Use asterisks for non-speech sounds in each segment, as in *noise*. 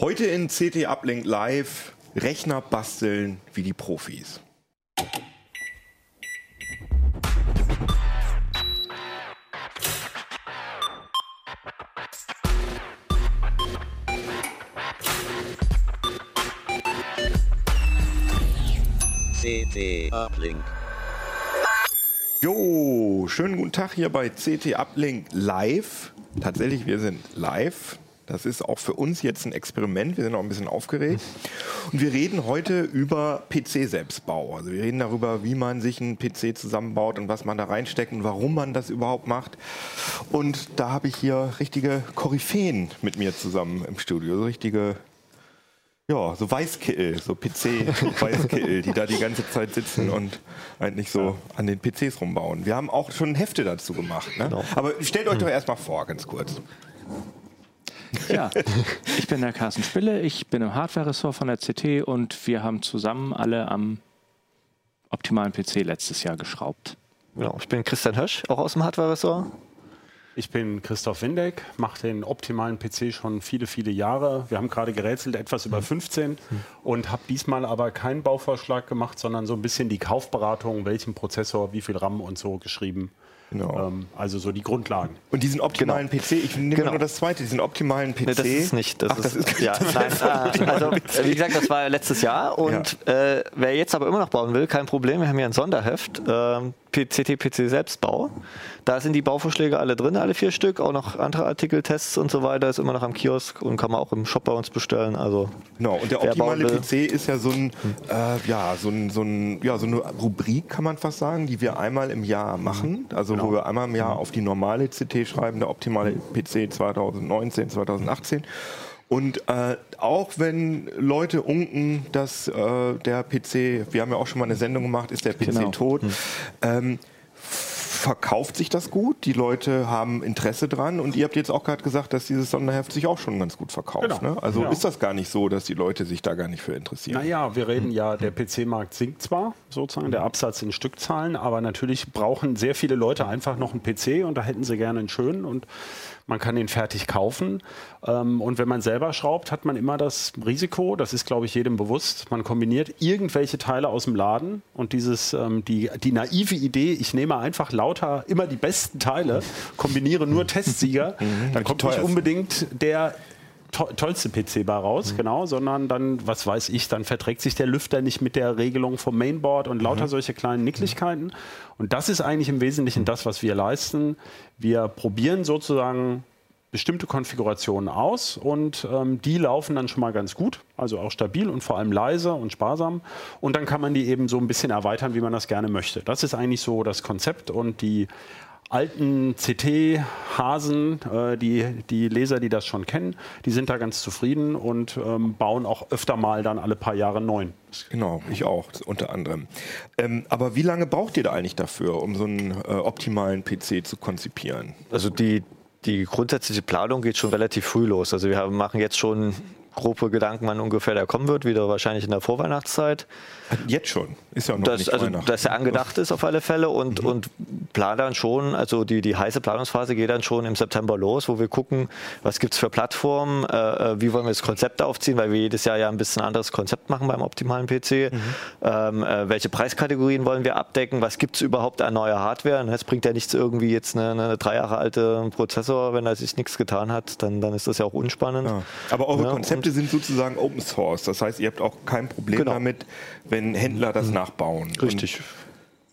Heute in CT Uplink Live Rechner basteln wie die Profis. CT Uplink. Jo, schönen guten Tag hier bei CT Uplink Live. Tatsächlich, wir sind live. Das ist auch für uns jetzt ein Experiment. Wir sind auch ein bisschen aufgeregt. Und wir reden heute über PC-Selbstbau. Also wir reden darüber, wie man sich einen PC zusammenbaut und was man da reinsteckt und warum man das überhaupt macht. Und da habe ich hier richtige Koryphäen mit mir zusammen im Studio. So richtige ja, so Weißkittel, so PC-Weißkittel, *laughs* die da die ganze Zeit sitzen und eigentlich so an den PCs rumbauen. Wir haben auch schon Hefte dazu gemacht. Ne? Genau. Aber stellt euch doch erstmal vor, ganz kurz. Ja, *laughs* ich bin der Carsten Spille, ich bin im Hardware-Ressort von der CT und wir haben zusammen alle am optimalen PC letztes Jahr geschraubt. Genau, ich bin Christian Hösch, auch aus dem Hardware-Ressort. Ich bin Christoph Windeck, mache den optimalen PC schon viele, viele Jahre. Wir haben gerade gerätselt, etwas über 15 und habe diesmal aber keinen Bauvorschlag gemacht, sondern so ein bisschen die Kaufberatung, welchen Prozessor, wie viel RAM und so geschrieben. Genau. Ähm, also so die Grundlagen. Und diesen optimalen PC, ich nehme Genau. nur das zweite, diesen optimalen PC. Nee, das ist nicht. Das Ach, das ist, *laughs* ja, nein, äh, also äh, wie gesagt, das war ja letztes Jahr und äh, wer jetzt aber immer noch bauen will, kein Problem. Wir haben hier ein Sonderheft, ähm, CT PC Selbstbau. Da sind die Bauvorschläge alle drin, alle vier Stück, auch noch andere Artikeltests und so weiter. Ist immer noch am Kiosk und kann man auch im Shop bei uns bestellen. Also Genau, und der optimale. PC ist ja so, ein, äh, ja, so, ein, so, ein, ja, so eine Rubrik, kann man fast sagen, die wir einmal im Jahr machen. Also wo wir einmal im Jahr auf die normale CT schreiben, der optimale PC 2019, 2018. Und äh, auch wenn Leute unken, dass äh, der PC, wir haben ja auch schon mal eine Sendung gemacht, ist der PC Genau. tot, ähm, verkauft sich das gut, die Leute haben Interesse dran und ihr habt jetzt auch gerade gesagt, dass dieses Sonderheft sich auch schon ganz gut verkauft. Genau. Ne? Also Ja. ist das gar nicht so, dass die Leute sich da gar nicht für interessieren. Naja, wir reden ja, der PC-Markt sinkt zwar sozusagen, der Absatz in Stückzahlen, aber natürlich brauchen sehr viele Leute einfach noch einen PC und da hätten sie gerne einen schönen und man kann den fertig kaufen. Ähm, und wenn man selber schraubt, hat man immer das Risiko, das ist, glaube ich, jedem bewusst, man kombiniert irgendwelche Teile aus dem Laden und dieses, ähm, die, die naive Idee, ich nehme einfach lauter immer die besten Teile, kombiniere nur *laughs* Testsieger, dann kommt nicht unbedingt der to tollste PC bei raus, genau, sondern dann, was weiß ich, dann verträgt sich der Lüfter nicht mit der Regelung vom Mainboard und lauter solche kleinen Nicklichkeiten. Und das ist eigentlich im Wesentlichen das, was wir leisten. Wir probieren sozusagen bestimmte Konfigurationen aus und ähm, die laufen dann schon mal ganz gut, also auch stabil und vor allem leise und sparsam. Und dann kann man die eben so ein bisschen erweitern, wie man das gerne möchte. Das ist eigentlich so das Konzept und die alten CT-Hasen, äh, die, die Leser, die das schon kennen, die sind da ganz zufrieden und ähm, bauen auch öfter mal dann alle paar Jahre neuen. Genau, ich auch, unter anderem. Ähm, aber wie lange braucht ihr da eigentlich dafür, um so einen äh, optimalen PC zu konzipieren? Also die, die grundsätzliche Planung geht schon relativ früh los. Also wir haben, machen jetzt schon grobe Gedanken, wann ungefähr der kommen wird, wieder wahrscheinlich in der Vorweihnachtszeit. Jetzt schon, ist ja noch Das, nicht also, Weihnachten. dass er angedacht ist auf alle Fälle und, Mhm. und plan dann schon, also die, die heiße Planungsphase geht dann schon im September los, wo wir gucken, was gibt es für Plattformen, äh, äh, wie wollen wir das Konzept aufziehen, weil wir jedes Jahr ja ein bisschen anderes Konzept machen beim optimalen PC. Mhm. Ähm, äh, welche Preiskategorien wollen wir abdecken, was gibt es überhaupt an neuer Hardware? Es bringt ja nichts irgendwie jetzt eine, eine drei Jahre alte Prozessor, wenn da sich nichts getan hat, dann, dann ist das ja auch unspannend. Ja. Aber eure Ja, Konzepte sind sozusagen Open Source. Das heißt, ihr habt auch kein Problem Genau. damit, wenn Händler das nachbauen. Richtig. Und,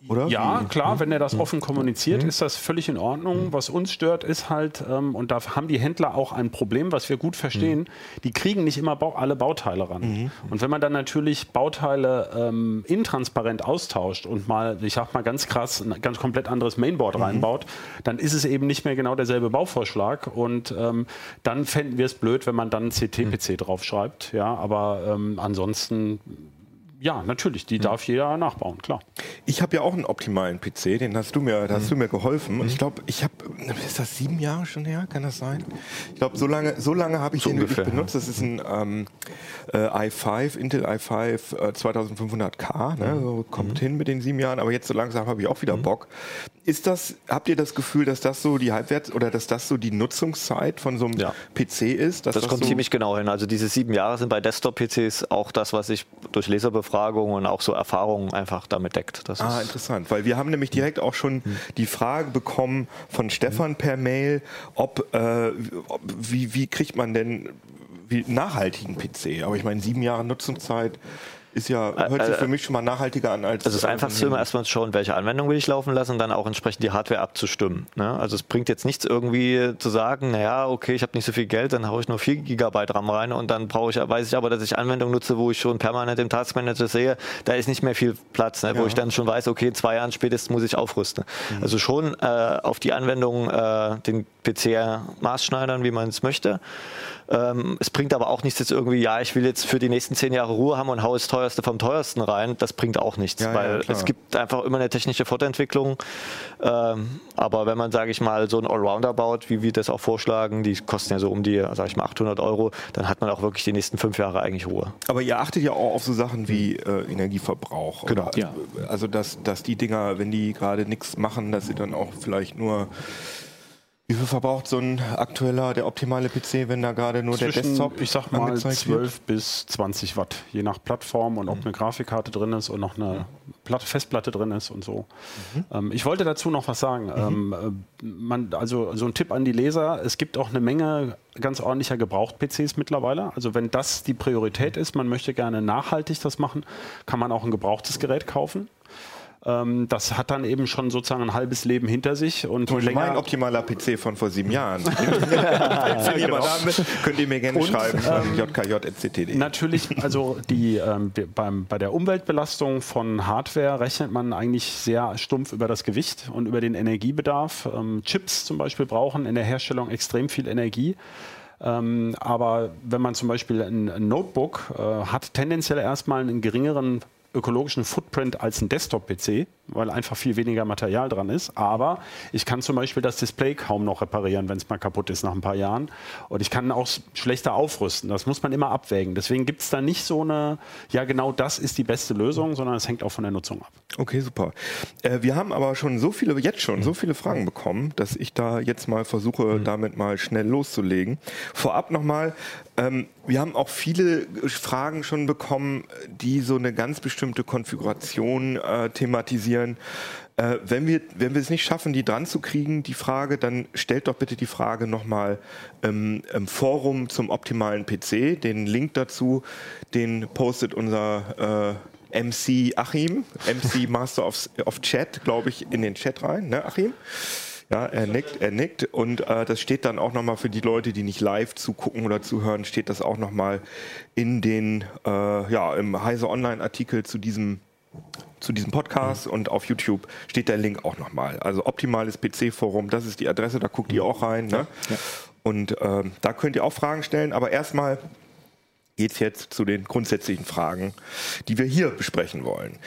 oder? Ja, klar, wenn er das offen Mhm. kommuniziert, ist das völlig in Ordnung. Was uns stört, ist halt, ähm, und da haben die Händler auch ein Problem, was wir gut verstehen, Mhm. die kriegen nicht immer Bau alle Bauteile ran. Und wenn man dann natürlich Bauteile ähm, intransparent austauscht und mal, ich sag mal ganz krass, ein ganz komplett anderes Mainboard Mhm. reinbaut, dann ist es eben nicht mehr genau derselbe Bauvorschlag. Und ähm, dann fänden wir es blöd, wenn man dann CT-PC draufschreibt. Ja, aber ähm, ansonsten Ja, natürlich, die darf jeder nachbauen, klar. Ich habe ja auch einen optimalen PC, den hast du mir, da hast du mir geholfen. Und ich glaube, ich habe, ist das sieben Jahre schon her? Kann das sein? Ich glaube, so lange, so lange habe ich So den wirklich ungefähr, benutzt. Das ist ein ähm, äh, i5, Intel i5 äh, 2500K. Ne? So kommt hin mit den sieben Jahren. Aber jetzt so langsam habe ich auch wieder Bock. Ist das, habt ihr das Gefühl, dass das so die Halbwerts- oder dass das so die Nutzungszeit von so einem Ja. PC ist? Das kommt so ziemlich genau hin. Also diese sieben Jahre sind bei Desktop-PCs auch das, was sich durch Leserbefragungen und auch so Erfahrungen einfach damit deckt. Das Ah, ist, interessant, weil wir haben nämlich direkt auch schon die Frage bekommen von Stefan per Mail, ob, äh, ob wie, wie kriegt man denn nachhaltigen PC? Aber ich meine, sieben Jahre Nutzungszeit ist ja, hört sich für mich schon mal nachhaltiger an als. Also das äh, Einfachste immer erstmal zu schauen, welche Anwendung will ich laufen lassen und dann auch entsprechend die Hardware abzustimmen. Ne? Also es bringt jetzt nichts irgendwie zu sagen, naja, okay, ich habe nicht so viel Geld, dann haue ich nur 4 Gigabyte RAM rein und dann brauche ich, weiß ich aber, dass ich Anwendungen nutze, wo ich schon permanent im Taskmanager sehe, da ist nicht mehr viel Platz, ne? wo Ja. ich dann schon weiß, okay, in zwei Jahren spätestens muss ich aufrüsten. Also schon äh, auf die Anwendung äh, den PC maßschneidern, wie man es möchte. Ähm, es bringt aber auch nichts jetzt irgendwie, ja, ich will jetzt für die nächsten zehn Jahre Ruhe haben und hau das teuerste vom teuersten rein. Das bringt auch nichts, Ja, ja, weil klar. es gibt einfach immer eine technische Fortentwicklung. Ähm, aber wenn man, sage ich mal, so ein Allrounder baut, wie wir das auch vorschlagen, die kosten ja so um die, sage ich mal, 800 Euro, dann hat man auch wirklich die nächsten fünf Jahre eigentlich Ruhe. Aber ihr achtet ja auch auf so Sachen wie äh, Energieverbrauch. Genau. Oder, Ja. Also, dass, dass die Dinger, wenn die gerade nichts machen, dass sie dann auch vielleicht nur. Wie viel verbraucht so ein aktueller, der optimale PC, wenn da gerade nur der Zwischen, Desktop ich sag mal, angezeigt wird? 12 bis 20 Watt, je nach Plattform und ob Mhm. eine Grafikkarte drin ist und noch eine Platte, Festplatte drin ist und so. Mhm. Ähm, ich wollte dazu noch was sagen. Ähm, äh, man, also so ein Tipp an die Leser, es gibt auch eine Menge ganz ordentlicher Gebraucht-PCs mittlerweile. Also wenn das die Priorität ist, man möchte gerne nachhaltig das machen, kann man auch ein gebrauchtes Gerät kaufen. Ähm, das hat dann eben schon sozusagen ein halbes Leben hinter sich und Beispiel länger- mein optimaler PC von vor sieben Jahren. *laughs* Wenn jemand haben will, könnt ihr mir gerne Und, schreiben. ähm, jkj.ct.de. Natürlich, also die, ähm, beim, bei der Umweltbelastung von Hardware rechnet man eigentlich sehr stumpf über das Gewicht und über den Energiebedarf. Ähm, Chips zum Beispiel brauchen in der Herstellung extrem viel Energie. Ähm, aber wenn man zum Beispiel ein, ein Notebook äh, hat, tendenziell erstmal einen geringeren ökologischen Footprint als ein Desktop-PC, weil einfach viel weniger Material dran ist. Aber ich kann zum Beispiel das Display kaum noch reparieren, wenn es mal kaputt ist nach ein paar Jahren. Und ich kann auch schlechter aufrüsten. Das muss man immer abwägen. Deswegen gibt es da nicht so eine, ja genau das ist die beste Lösung, sondern es hängt auch von der Nutzung ab. Okay, super. Äh, wir haben aber schon so viele, jetzt schon so viele Fragen bekommen, dass ich da jetzt mal versuche, damit mal schnell loszulegen. Vorab nochmal, ähm, wir haben auch viele Fragen schon bekommen, die so eine ganz bestimmte Konfiguration äh, thematisieren. Äh, wenn, wir, wenn wir es nicht schaffen, die dran zu kriegen, die Frage, dann stellt doch bitte die Frage nochmal ähm, im Forum zum optimalen PC. Den Link dazu, den postet unser äh, MC Achim, MC *laughs* Master of, of Chat, glaube ich, in den Chat rein, ne, Achim? Ja, er nickt, er nickt. Und äh, das steht dann auch nochmal für die Leute, die nicht live zugucken oder zuhören, steht das auch nochmal in den, äh, ja, im Heise Online-Artikel zu diesem zu diesem Podcast und auf YouTube steht der Link auch nochmal. Also optimales PC-Forum, das ist die Adresse, da guckt ihr auch rein. Ne? Und ähm, da könnt ihr auch Fragen stellen, aber erstmal geht es jetzt zu den grundsätzlichen Fragen, die wir hier besprechen wollen.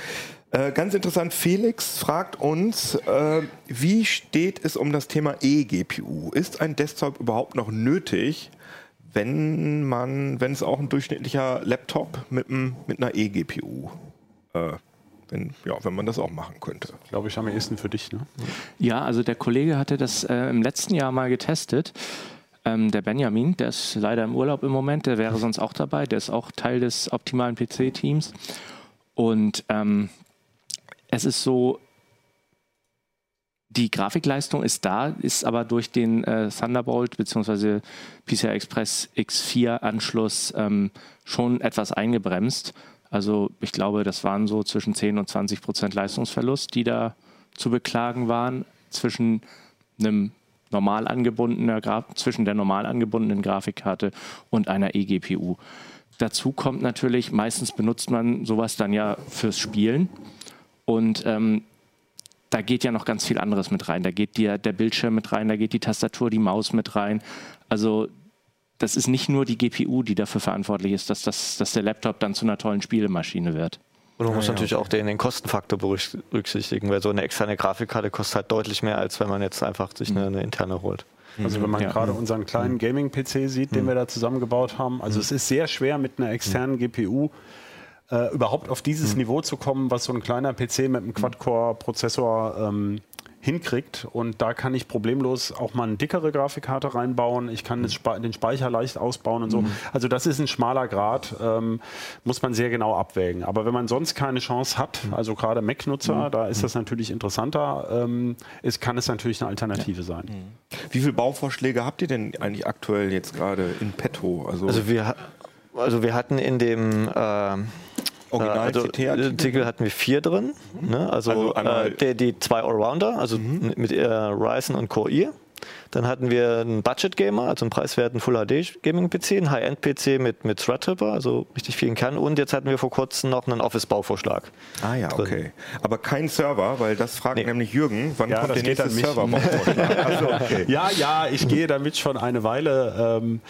Äh, ganz interessant, Felix fragt uns, äh, wie steht es um das Thema eGPU? Ist ein Desktop überhaupt noch nötig, wenn man, wenn es auch ein durchschnittlicher Laptop mit, einem- mit einer eGPU, äh, wenn, ja, wenn man das auch machen könnte? Glaube ich am ehesten für dich. Ne? Ja, also der Kollege hatte das äh, im letzten Jahr mal getestet. Ähm, der Benjamin, der ist leider im Urlaub im Moment, der wäre sonst auch dabei. Der ist auch Teil des optimalen PC-Teams. Und ähm, es ist so, die Grafikleistung ist da, ist aber durch den äh, Thunderbolt bzw. PCI Express X4 Anschluss ähm, schon etwas eingebremst. Also ich glaube, das waren so zwischen 10 und 20 Prozent Leistungsverlust, die da zu beklagen waren zwischen einem normal angebundener Gra zwischen der normal angebundenen Grafikkarte und einer eGPU. Dazu kommt natürlich, meistens benutzt man sowas dann ja fürs Spielen und ähm, da geht ja noch ganz viel anderes mit rein. Da geht die, der Bildschirm mit rein, da geht die Tastatur, die Maus mit rein. Also das ist nicht nur die GPU, die dafür verantwortlich ist, dass, das, dass der Laptop dann zu einer tollen Spielemaschine wird. Und man Ah, muss ja, natürlich okay. auch den, den Kostenfaktor berücks- berücksichtigen, weil so eine externe Grafikkarte kostet halt deutlich mehr, als wenn man jetzt einfach sich eine, eine interne holt. Also wenn man Ja. gerade unseren kleinen Gaming-PC sieht, den wir da zusammengebaut haben, also es ist sehr schwer mit einer externen GPU äh, überhaupt auf dieses Niveau zu kommen, was so ein kleiner PC mit einem Quad-Core-Prozessor ähm, hinkriegt. Und da kann ich problemlos auch mal eine dickere Grafikkarte reinbauen. Ich kann den Speicher leicht ausbauen und so. Also das ist ein schmaler Grad, ähm, muss man sehr genau abwägen. Aber wenn man sonst keine Chance hat, also gerade Mac-Nutzer, da ist das natürlich interessanter, ähm, ist, kann es natürlich eine Alternative sein. Wie viele Bauvorschläge habt ihr denn eigentlich aktuell jetzt gerade in petto? Also, Also wir, also wir hatten in dem ähm, Original also? Artikel hatten wir vier drin. Ne? Also, Also äh, die, die zwei Allrounder, also mit äh, Ryzen und Core i. Dann hatten wir einen Budget Gamer, also einen preiswerten Full HD Gaming PC, einen High-End PC mit, mit Threadripper, also richtig vielen Kern. Und jetzt hatten wir vor kurzem noch einen Office-Bauvorschlag. ah ja, drin. okay. Aber kein Server, weil das fragt Nee. nämlich Jürgen, wann Ja, kommt das der nächste an mich. Server? *laughs* also, okay. Ja, ja, ich gehe damit schon eine Weile ähm,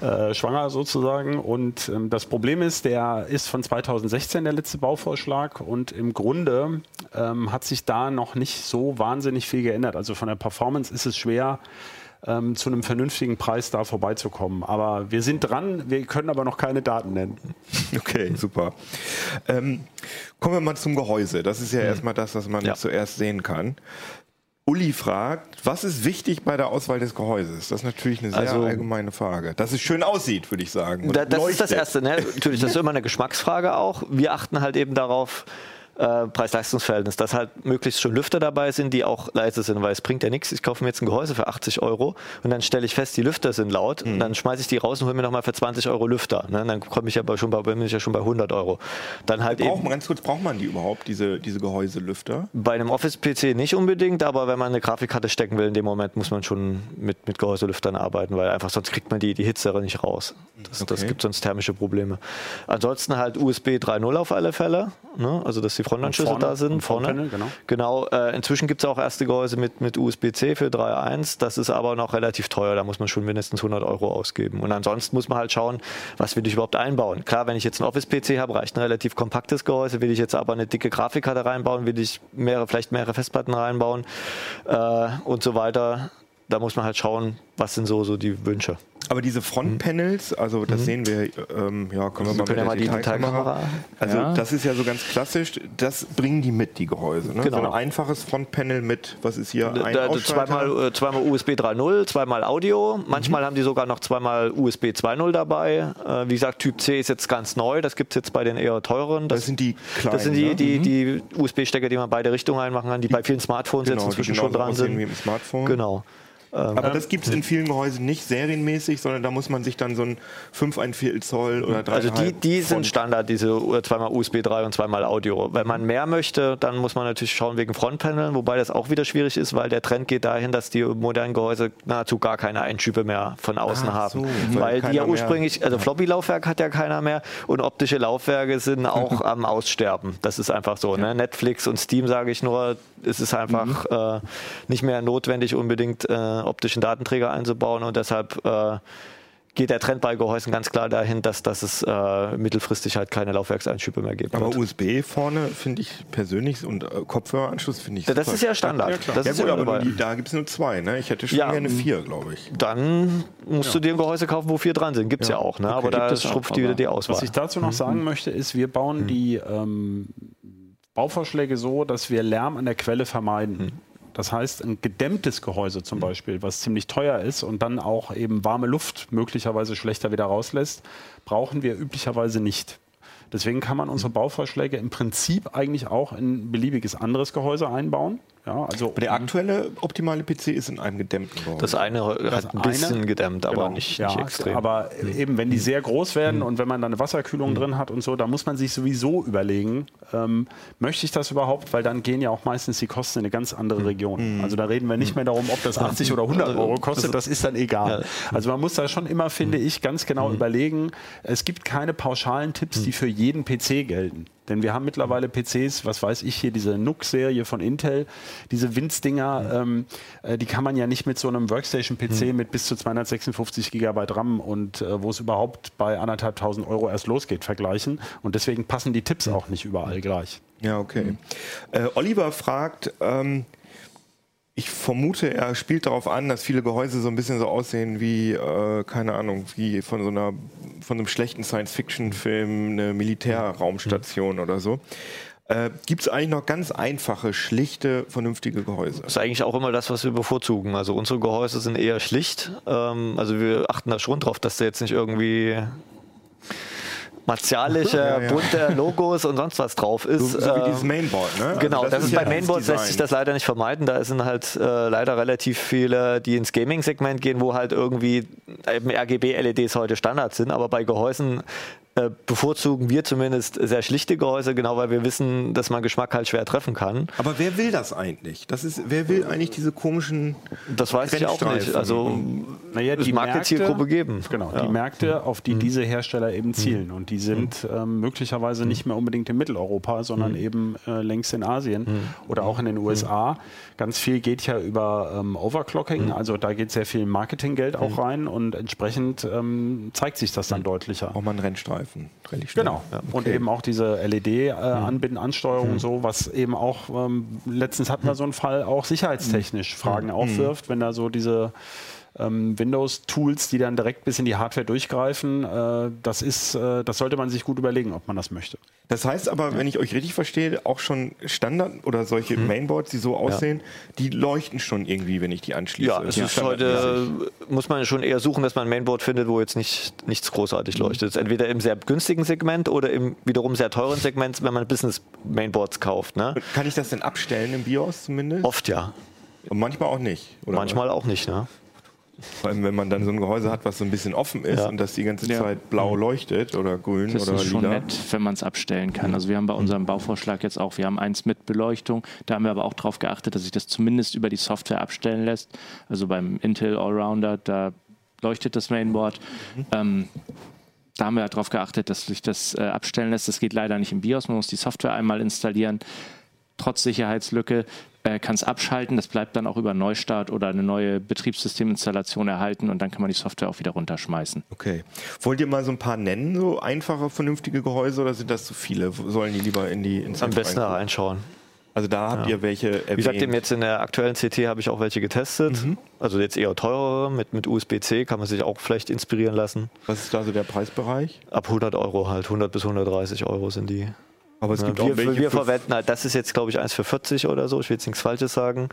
äh, schwanger sozusagen. Und ähm, das Problem ist, der ist von 2016 der letzte Bauvorschlag und im Grunde ähm, hat sich da noch nicht so wahnsinnig viel geändert. Also von der Performance ist es schwer. Ähm, zu einem vernünftigen Preis da vorbeizukommen. Aber wir sind dran, wir können aber noch keine Daten nennen. *laughs* Okay, super. Ähm, kommen wir mal zum Gehäuse. Das ist ja erstmal das, was man Ja. zuerst sehen kann. Uli fragt, was ist wichtig bei der Auswahl des Gehäuses? Das ist natürlich eine sehr Also- allgemeine Frage. Dass es schön aussieht, würde ich sagen. Da, das ist das leuchtet. Erste. Ne? Natürlich, das ist *laughs* immer eine Geschmacksfrage auch. Wir achten halt eben darauf, äh, Preis-Leistungs-Verhältnis, dass halt möglichst schon Lüfter dabei sind, die auch leise sind, weil es bringt ja nichts. Ich kaufe mir jetzt ein Gehäuse für 80 Euro und dann stelle ich fest, die Lüfter sind laut Mhm. und dann schmeiße ich die raus und hole mir nochmal für 20 Euro Lüfter. Ne? Dann komme ich aber schon bei, bin ich ja schon bei 100 Euro. Dann halt Braucht eben ganz kurz, braucht man die überhaupt, diese, diese Gehäuselüfter? bei einem Office-PC nicht unbedingt, aber wenn man eine Grafikkarte stecken will, in dem Moment muss man schon mit, mit Gehäuselüftern arbeiten, weil einfach sonst kriegt man die, die Hitze nicht raus. Das, das Okay. gibt sonst thermische Probleme. Ansonsten halt USB 3.0 auf alle Fälle, ne? also dass die Frontanschlüsse vorne, da sind. Vorne. Frontpanel, genau. Genau, äh, inzwischen gibt es auch erste Gehäuse mit, mit USB-C für 3.1. Das ist aber noch relativ teuer. Da muss man schon mindestens 100 Euro ausgeben. Und ansonsten muss man halt schauen, was will ich überhaupt einbauen. Klar, wenn ich jetzt einen Office-PC habe, reicht ein relativ kompaktes Gehäuse. Will ich jetzt aber eine dicke Grafikkarte reinbauen, will ich mehrere, vielleicht mehrere Festplatten reinbauen äh, und so weiter. Da muss man halt schauen, was sind so, so die Wünsche. Aber diese Frontpanels, also das sehen wir, ähm, ja, können wir mal Mhm. können ja mit die der Detailkamera. Detailkamera- Also Ja. das ist ja so ganz klassisch, das bringen die mit, die Gehäuse. Ne? Genau. So ein einfaches Frontpanel mit, was ist hier, ein Da- da- zweimal, äh, zweimal USB 3.0, zweimal Audio. Manchmal haben die sogar noch zweimal USB 2.0 dabei. Äh, wie gesagt, Typ C ist jetzt ganz neu. Das gibt es jetzt bei den eher teuren. Das sind die kleinen, Das sind die, ne? die, Mhm. die USB-Stecker, die man beide Richtungen einmachen kann, die, bei vielen Smartphones Genau, jetzt inzwischen die schon dran sind. Genau. Aber das gibt es in vielen Gehäusen nicht serienmäßig, sondern da muss man sich dann so ein 5 ein Viertel Zoll oder 3 Also die, die sind Standard, diese zweimal USB 3 und zweimal Audio. Wenn man mehr möchte, dann muss man natürlich schauen wegen Frontpaneln, wobei das auch wieder schwierig ist, weil der Trend geht dahin, dass die modernen Gehäuse nahezu gar keine Einschübe mehr von außen Ach haben. so, weil weil die ja ursprünglich, also Floppy-Laufwerk hat ja keiner mehr und optische Laufwerke sind auch *laughs* am Aussterben. Das ist einfach so. Ne? Netflix und Steam sage ich nur, es ist einfach äh, nicht mehr notwendig, unbedingt äh, optischen Datenträger einzubauen und deshalb äh, geht der Trend bei Gehäusen ganz klar dahin, dass, dass es äh, mittelfristig halt keine Laufwerkseinschübe mehr gibt. Aber USB vorne finde ich persönlich und äh, Kopfhöreranschluss finde ich das super. ist ja Standard. das ja ist gut, ja aber dabei. nur die, da gibt es nur zwei. Ne? Ich hätte schon Ja, gerne vier, glaube ich. Dann musst du dir ein Gehäuse kaufen, wo vier dran sind. Gibt es ja. auch, ne? aber da schrumpft die wieder aber die Auswahl. Was ich dazu noch sagen möchte, ist, wir bauen die ähm, Bauvorschläge so, dass wir Lärm an der Quelle vermeiden. Das heißt, ein gedämmtes Gehäuse zum Beispiel, was ziemlich teuer ist und dann auch eben warme Luft möglicherweise schlechter wieder rauslässt, brauchen wir üblicherweise nicht. Deswegen kann man unsere Bauvorschläge im Prinzip eigentlich auch in ein beliebiges anderes Gehäuse einbauen. Ja, also Aber der aktuelle optimale PC ist in einem gedämmten Gehäuse. das eine Das hat ein bisschen eine- gedämmt, aber Genau, nicht, ja, nicht extrem. Aber eben, wenn die sehr groß werden und wenn man da eine Wasserkühlung drin hat und so, da muss man sich sowieso überlegen, ähm, möchte ich das überhaupt? Weil dann gehen ja auch meistens die Kosten in eine ganz andere Region. Also da reden wir nicht mehr darum, ob das 80 oder 100 Euro kostet, das ist dann egal. Also man muss da schon immer, finde ich, ganz genau überlegen, es gibt keine pauschalen Tipps, die für jeden PC gelten. Denn wir haben mittlerweile PCs, was weiß ich hier, diese NUC-Serie von Intel, diese Winz-Dinger, ähm, äh, die kann man ja nicht mit so einem Workstation-PC mit bis zu 256 GB RAM und äh, wo es überhaupt bei anderthalbtausend Euro erst losgeht, vergleichen. Und deswegen passen die Tipps auch nicht überall gleich. Ja, okay. Äh, Oliver fragt, ähm, ich vermute, er spielt darauf an, dass viele Gehäuse so ein bisschen so aussehen wie, äh, keine Ahnung, wie von so einer, von einem schlechten Science-Fiction-Film, eine Militärraumstation oder so. Äh, Gibt es eigentlich noch ganz einfache, schlichte, vernünftige Gehäuse? Das ist eigentlich auch immer das, was wir bevorzugen. Also unsere Gehäuse sind eher schlicht. Ähm, also wir achten da schon drauf, dass der jetzt nicht irgendwie martialische, *laughs* Ja, ja. bunte Logos und sonst was drauf ist. So, so wie Ähm, dieses Mainboard, ne? Genau, Also das, ist ja bei Mainboards das lässt sich das leider nicht vermeiden. Da sind halt äh, leider relativ viele, die ins Gaming-Segment gehen, wo halt irgendwie eben RGB-LEDs heute Standard sind. Aber bei Gehäusen äh, bevorzugen wir zumindest sehr schlichte Gehäuse, genau weil wir wissen, dass man Geschmack halt schwer treffen kann. Aber wer will das eigentlich? Das ist, wer will eigentlich diese komischen Das weiß ich auch nicht. Also Naja, es mag eine Zielgruppe geben. Genau, Ja. die Märkte, auf die diese Hersteller eben zielen. Und die sind ähm, möglicherweise nicht mehr unbedingt in Mitteleuropa, sondern eben äh, längst in Asien oder auch in den USA. Ganz viel geht ja über ähm, Overclocking, also da geht sehr viel Marketinggeld auch rein und entsprechend ähm, zeigt sich das dann deutlicher. Braucht man einen Rennstreifen. Schnell. Genau. Ja, Und okay. eben auch diese LED-Anbinden, Ansteuerung, so, was eben auch, ähm, letztens hatten wir so einen Fall, auch sicherheitstechnisch Fragen aufwirft, wenn da so diese ähm, Windows-Tools, die dann direkt bis in die Hardware durchgreifen, äh, das ist, äh, das sollte man sich gut überlegen, ob man das möchte. Das heißt aber, wenn ich euch richtig verstehe, auch schon Standard oder solche Mhm. Mainboards, die so aussehen, die leuchten schon irgendwie, wenn ich die anschließe. Ja, es Die ist heute, muss man schon eher suchen, dass man ein Mainboard findet, wo jetzt nicht, nichts großartig Mhm. leuchtet. Entweder im sehr günstigen Segment oder im wiederum sehr teuren Segment, wenn man Business-Mainboards kauft. Ne? Kann ich das denn abstellen im BIOS zumindest? Oft ja, Und manchmal auch nicht. Oder manchmal auch nicht. Ne? Vor allem, wenn man dann so ein Gehäuse hat, was so ein bisschen offen ist Ja. und das die ganze Ja. Zeit blau leuchtet oder grün Das oder ist schon lila. nett, wenn man es abstellen kann. Also wir haben bei unserem Bauvorschlag jetzt auch, wir haben eins mit Beleuchtung, da haben wir aber auch darauf geachtet, dass sich das zumindest über die Software abstellen lässt. Also beim Intel Allrounder, da leuchtet das Mainboard. Ähm, da haben wir darauf geachtet, dass sich das äh, abstellen lässt. Das geht leider nicht im BIOS, man muss die Software einmal installieren. Trotz Sicherheitslücke äh, kann es abschalten, das bleibt dann auch über Neustart oder eine neue Betriebssysteminstallation erhalten und dann kann man die Software auch wieder runterschmeißen. Okay. Wollt ihr mal so ein paar nennen, so einfache, vernünftige Gehäuse oder sind das zu viele? Sollen die lieber in die ins Am besten da reinschauen. Also da habt ihr welche erwähnt. Wie gesagt, eben jetzt in der aktuellen CT habe ich auch welche getestet. Mhm. Also jetzt eher teurere mit, mit USB-C, kann man sich auch vielleicht inspirieren lassen. Was ist da so der Preisbereich? Ab 100 Euro halt, 100 bis 130 Euro sind die. Aber es Ja, gibt auch wir, welche wir verwenden halt, das ist jetzt glaube ich eins für 40 oder so, ich will jetzt nichts Falsches sagen.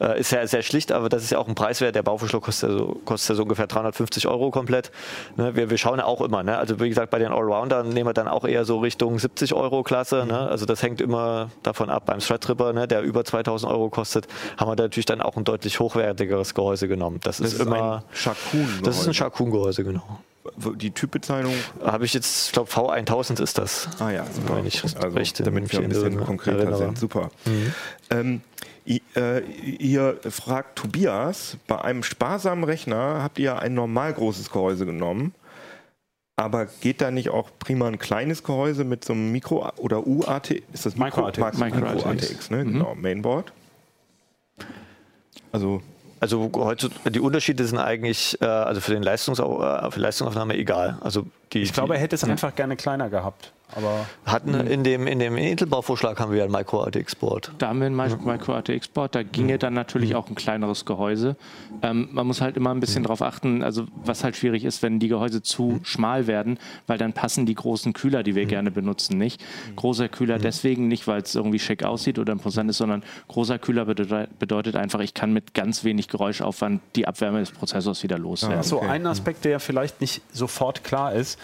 Äh, ist ja sehr schlicht, aber das ist ja auch ein Preiswert. Der Bauverschluss kostet ja so, kostet so ungefähr 350 Euro komplett. Ne, wir, wir schauen ja auch immer, ne? also wie gesagt, bei den Allroundern nehmen wir dann auch eher so Richtung 70 Euro Klasse. Ne? Also das hängt immer davon ab. Beim Threadripper, ne, der über 2000 Euro kostet, haben wir da natürlich dann auch ein deutlich hochwertigeres Gehäuse genommen. Das, Das ist, ist immer, ein Chakun. das ist ein Chakun-Gehäuse, genau. Die Typbezeichnung. Habe ich jetzt, ich glaube V1000 ist das. Ah ja, super. Wenn ich also, recht damit wir ein bisschen erinnere. konkreter sind. Super. Ähm, i- äh, ihr fragt Tobias, bei einem sparsamen Rechner habt ihr ein normal großes Gehäuse genommen. Aber geht da nicht auch prima ein kleines Gehäuse mit so einem Mikro- oder UAT? Ist das Micro Mikro- ATX. Micro Micro ATX. ATX, ne? Genau, Mainboard. Also, Also heute, die Unterschiede sind eigentlich, äh, also für den Leistungsau äh, für Leistungsaufnahme egal. Also die, Ich glaube, er hätte es einfach gerne kleiner gehabt. Aber hatten in dem in dem Intel-Bauvorschlag haben wir ja ein Micro-ATX-Board. Da haben wir ein Mi- Micro ATX Board, da ginge dann natürlich auch ein kleineres Gehäuse. Ähm, man muss halt immer ein bisschen drauf achten, also was halt schwierig ist, wenn die Gehäuse zu schmal werden, weil dann passen die großen Kühler, die wir gerne benutzen, nicht. Großer Kühler deswegen nicht, weil es irgendwie schick aussieht oder imposant ist, sondern großer Kühler bedeutet, bedeutet einfach, ich kann mit ganz wenig Geräuschaufwand die Abwärme des Prozessors wieder loswerden. So, Okay. ein Aspekt, der vielleicht nicht sofort klar ist.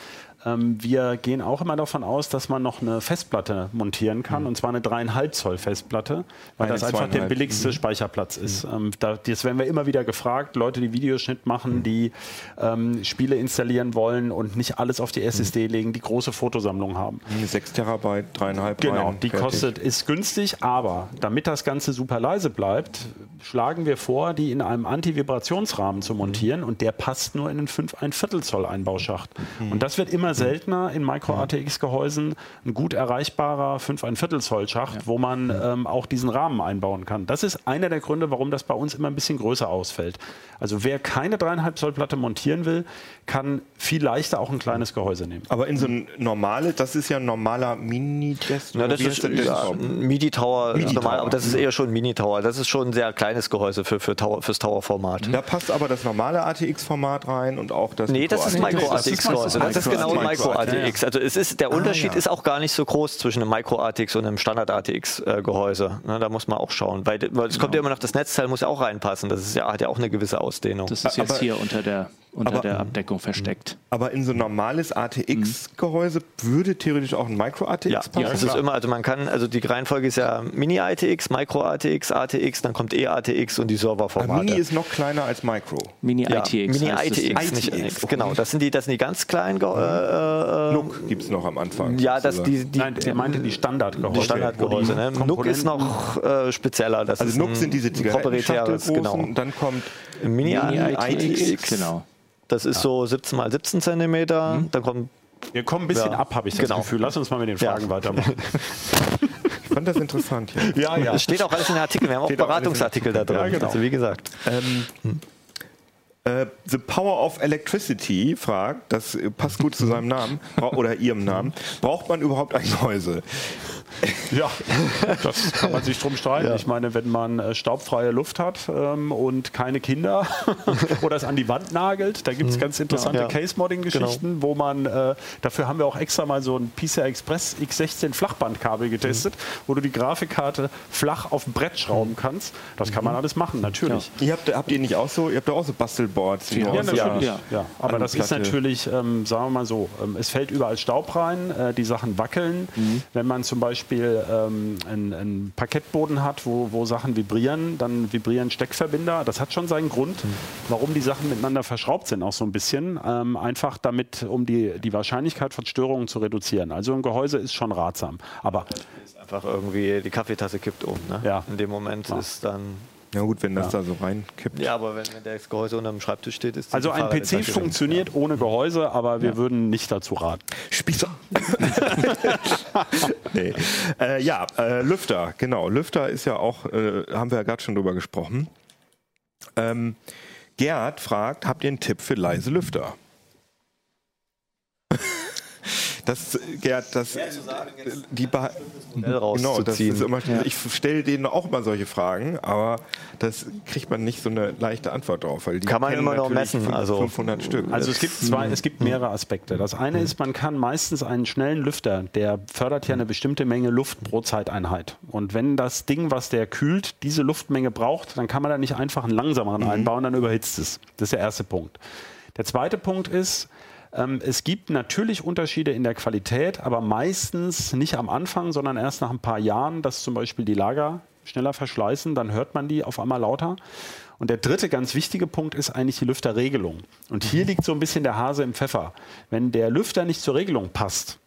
Ähm, wir gehen auch immer davon aus, dass man noch eine Festplatte montieren kann, und zwar eine 3,5 Zoll Festplatte, weil Eine das einfach der 2,5. billigste Speicherplatz ist. Ähm, da, das werden wir immer wieder gefragt, Leute, die Videoschnitt machen, die ähm, Spiele installieren wollen und nicht alles auf die SSD legen, die große Fotosammlung haben. 6 Terabyte, dreieinhalb Genau, rein, die fertig. kostet, ist günstig, aber damit das Ganze super leise bleibt, schlagen wir vor, die in einem Antivibrationsrahmen zu montieren und der passt nur in einen 5 ein Viertel Zoll Einbauschacht. Und das wird immer seltener in Micro-ATX-Gehäusen, ein gut erreichbarer 5 ein Viertel Zoll Schacht, wo man ähm, auch diesen Rahmen einbauen kann. Das ist einer der Gründe, warum das bei uns immer ein bisschen größer ausfällt. Also wer keine 3,5 Zoll Platte montieren will, kann viel leichter auch ein kleines Gehäuse nehmen. Aber in so ein normales, das ist ja ein normaler Mini-Desk. Na, oder das ist der ja, MIDI-Tower, ist MIDI-Tower. normal, aber das ist eher schon ein Mini-Tower. Das ist schon ein sehr kleines Gehäuse für, für Tower, fürs Tower-Format. Da passt aber das normale ATX-Format rein und auch das. Nee, das ist das ist Micro-ATX-Gehäuse. Das ist genau Micro- Micro-ATX. Also es ist, der Unterschied ja. ist auch gar nicht so groß zwischen einem Micro-ATX und einem Standard-ATX-Gehäuse. Ne, da muss man auch schauen. Weil weil es kommt ja immer noch, das Netzteil muss ja auch reinpassen. Das ist ja, hat ja auch eine gewisse Ausdehnung. Das ist jetzt Aber- hier unter der, unter aber- der Abdeckung versteckt. Aber in so ein normales ATX-Gehäuse würde theoretisch auch ein Micro-ATX Ja, passen. das ist immer, also man kann, also die Reihenfolge ist ja Mini-ATX, Micro-ATX, ATX, dann kommt E-ATX und die Aber Serverformate. Mini ist noch kleiner als Micro. Mini-ITX. ja, heißt es Mini-ITX, nicht ITX. Genau, das sind die, das sind die ganz kleinen. Ge- Äh, äh, Nook gibt es noch am Anfang. ja, das, die, die, Nein, er meinte die Standardgehäuse. die Standardgehäuse. Ne? Nook ist noch äh, spezieller. Das Also ein sind diese proprietäres, Zigarettenschachtelgroßen. genau. Dann kommt Mini-ITX. Genau. Das ist so 17 mal 17 Zentimeter. Dann kommt Wir kommen ein bisschen Ja. ab, habe ich das Genau. Gefühl. Lass uns mal mit den Ja. Fragen weitermachen. *laughs* Ich fand das interessant hier. ja, ja. Es steht auch alles in den Artikeln. Wir haben auch Steht auch Beratungsartikel da drin. Ja, genau. Also wie gesagt. Äh, The Power of Electricity fragt, das passt gut zu seinem Namen oder ihrem Namen, braucht man überhaupt ein Gehäuse? *laughs* Ja, das kann man sich drum streiten. Ich meine, wenn man äh, staubfreie Luft hat ähm, und keine Kinder *laughs* oder es an die Wand nagelt, da gibt es ganz interessante Ja. Case-Modding-Geschichten, wo man, äh, dafür haben wir auch extra mal so ein PCI Express X16 Flachbandkabel getestet, wo du die Grafikkarte flach auf ein Brett schrauben kannst. Das kann man alles machen, natürlich. Ihr habt, habt ihr nicht auch so, ihr habt auch so Bastelboards? Ja, natürlich. Ja. Ja. Aber An das ist natürlich, ähm, sagen wir mal so, ähm, es fällt überall Staub rein, äh, die Sachen wackeln. Wenn man zum Beispiel ähm, einen, einen Parkettboden hat, wo, wo Sachen vibrieren, dann vibrieren Steckverbinder. Das hat schon seinen Grund, warum die Sachen miteinander verschraubt sind, auch so ein bisschen. Ähm, einfach damit, um die, die Wahrscheinlichkeit von Störungen zu reduzieren. Also ein Gehäuse ist schon ratsam. Aber Einfach irgendwie die Kaffeetasse kippt um. Ne? Ja. In dem Moment ist dann. Na gut, wenn das da so reinkippt. Ja, aber wenn, wenn das Gehäuse unter dem Schreibtisch steht, ist die also ein PC funktioniert ohne Gehäuse, aber wir würden nicht dazu raten. Spießer. *laughs* nee. äh, ja, äh, Lüfter, genau. Lüfter ist ja auch, äh, haben wir ja gerade schon drüber gesprochen. Ähm, Gerd fragt, habt ihr einen Tipp für leise Lüfter? Das, Gerd, das, die Schnell Genau, das ist immer, ich stelle denen auch mal solche Fragen, aber das kriegt man nicht so eine leichte Antwort drauf. Weil die Kann man immer noch messen, fünf- also- 500 Stück. Also es gibt zwei, es gibt mehrere Aspekte. Das eine ist, man kann meistens einen schnellen Lüfter, der fördert ja eine bestimmte Menge Luft pro Zeiteinheit. Und wenn das Ding, was der kühlt, diese Luftmenge braucht, dann kann man da nicht einfach einen langsameren einbauen, dann überhitzt es. Das ist der erste Punkt. Der zweite Punkt ist, ähm, es gibt natürlich Unterschiede in der Qualität, aber meistens nicht am Anfang, sondern erst nach ein paar Jahren, dass zum Beispiel die Lager schneller verschleißen, dann hört man die auf einmal lauter. Und der dritte ganz wichtige Punkt ist eigentlich die Lüfterregelung. Und hier liegt so ein bisschen der Hase im Pfeffer. Wenn der Lüfter nicht zur Regelung passt,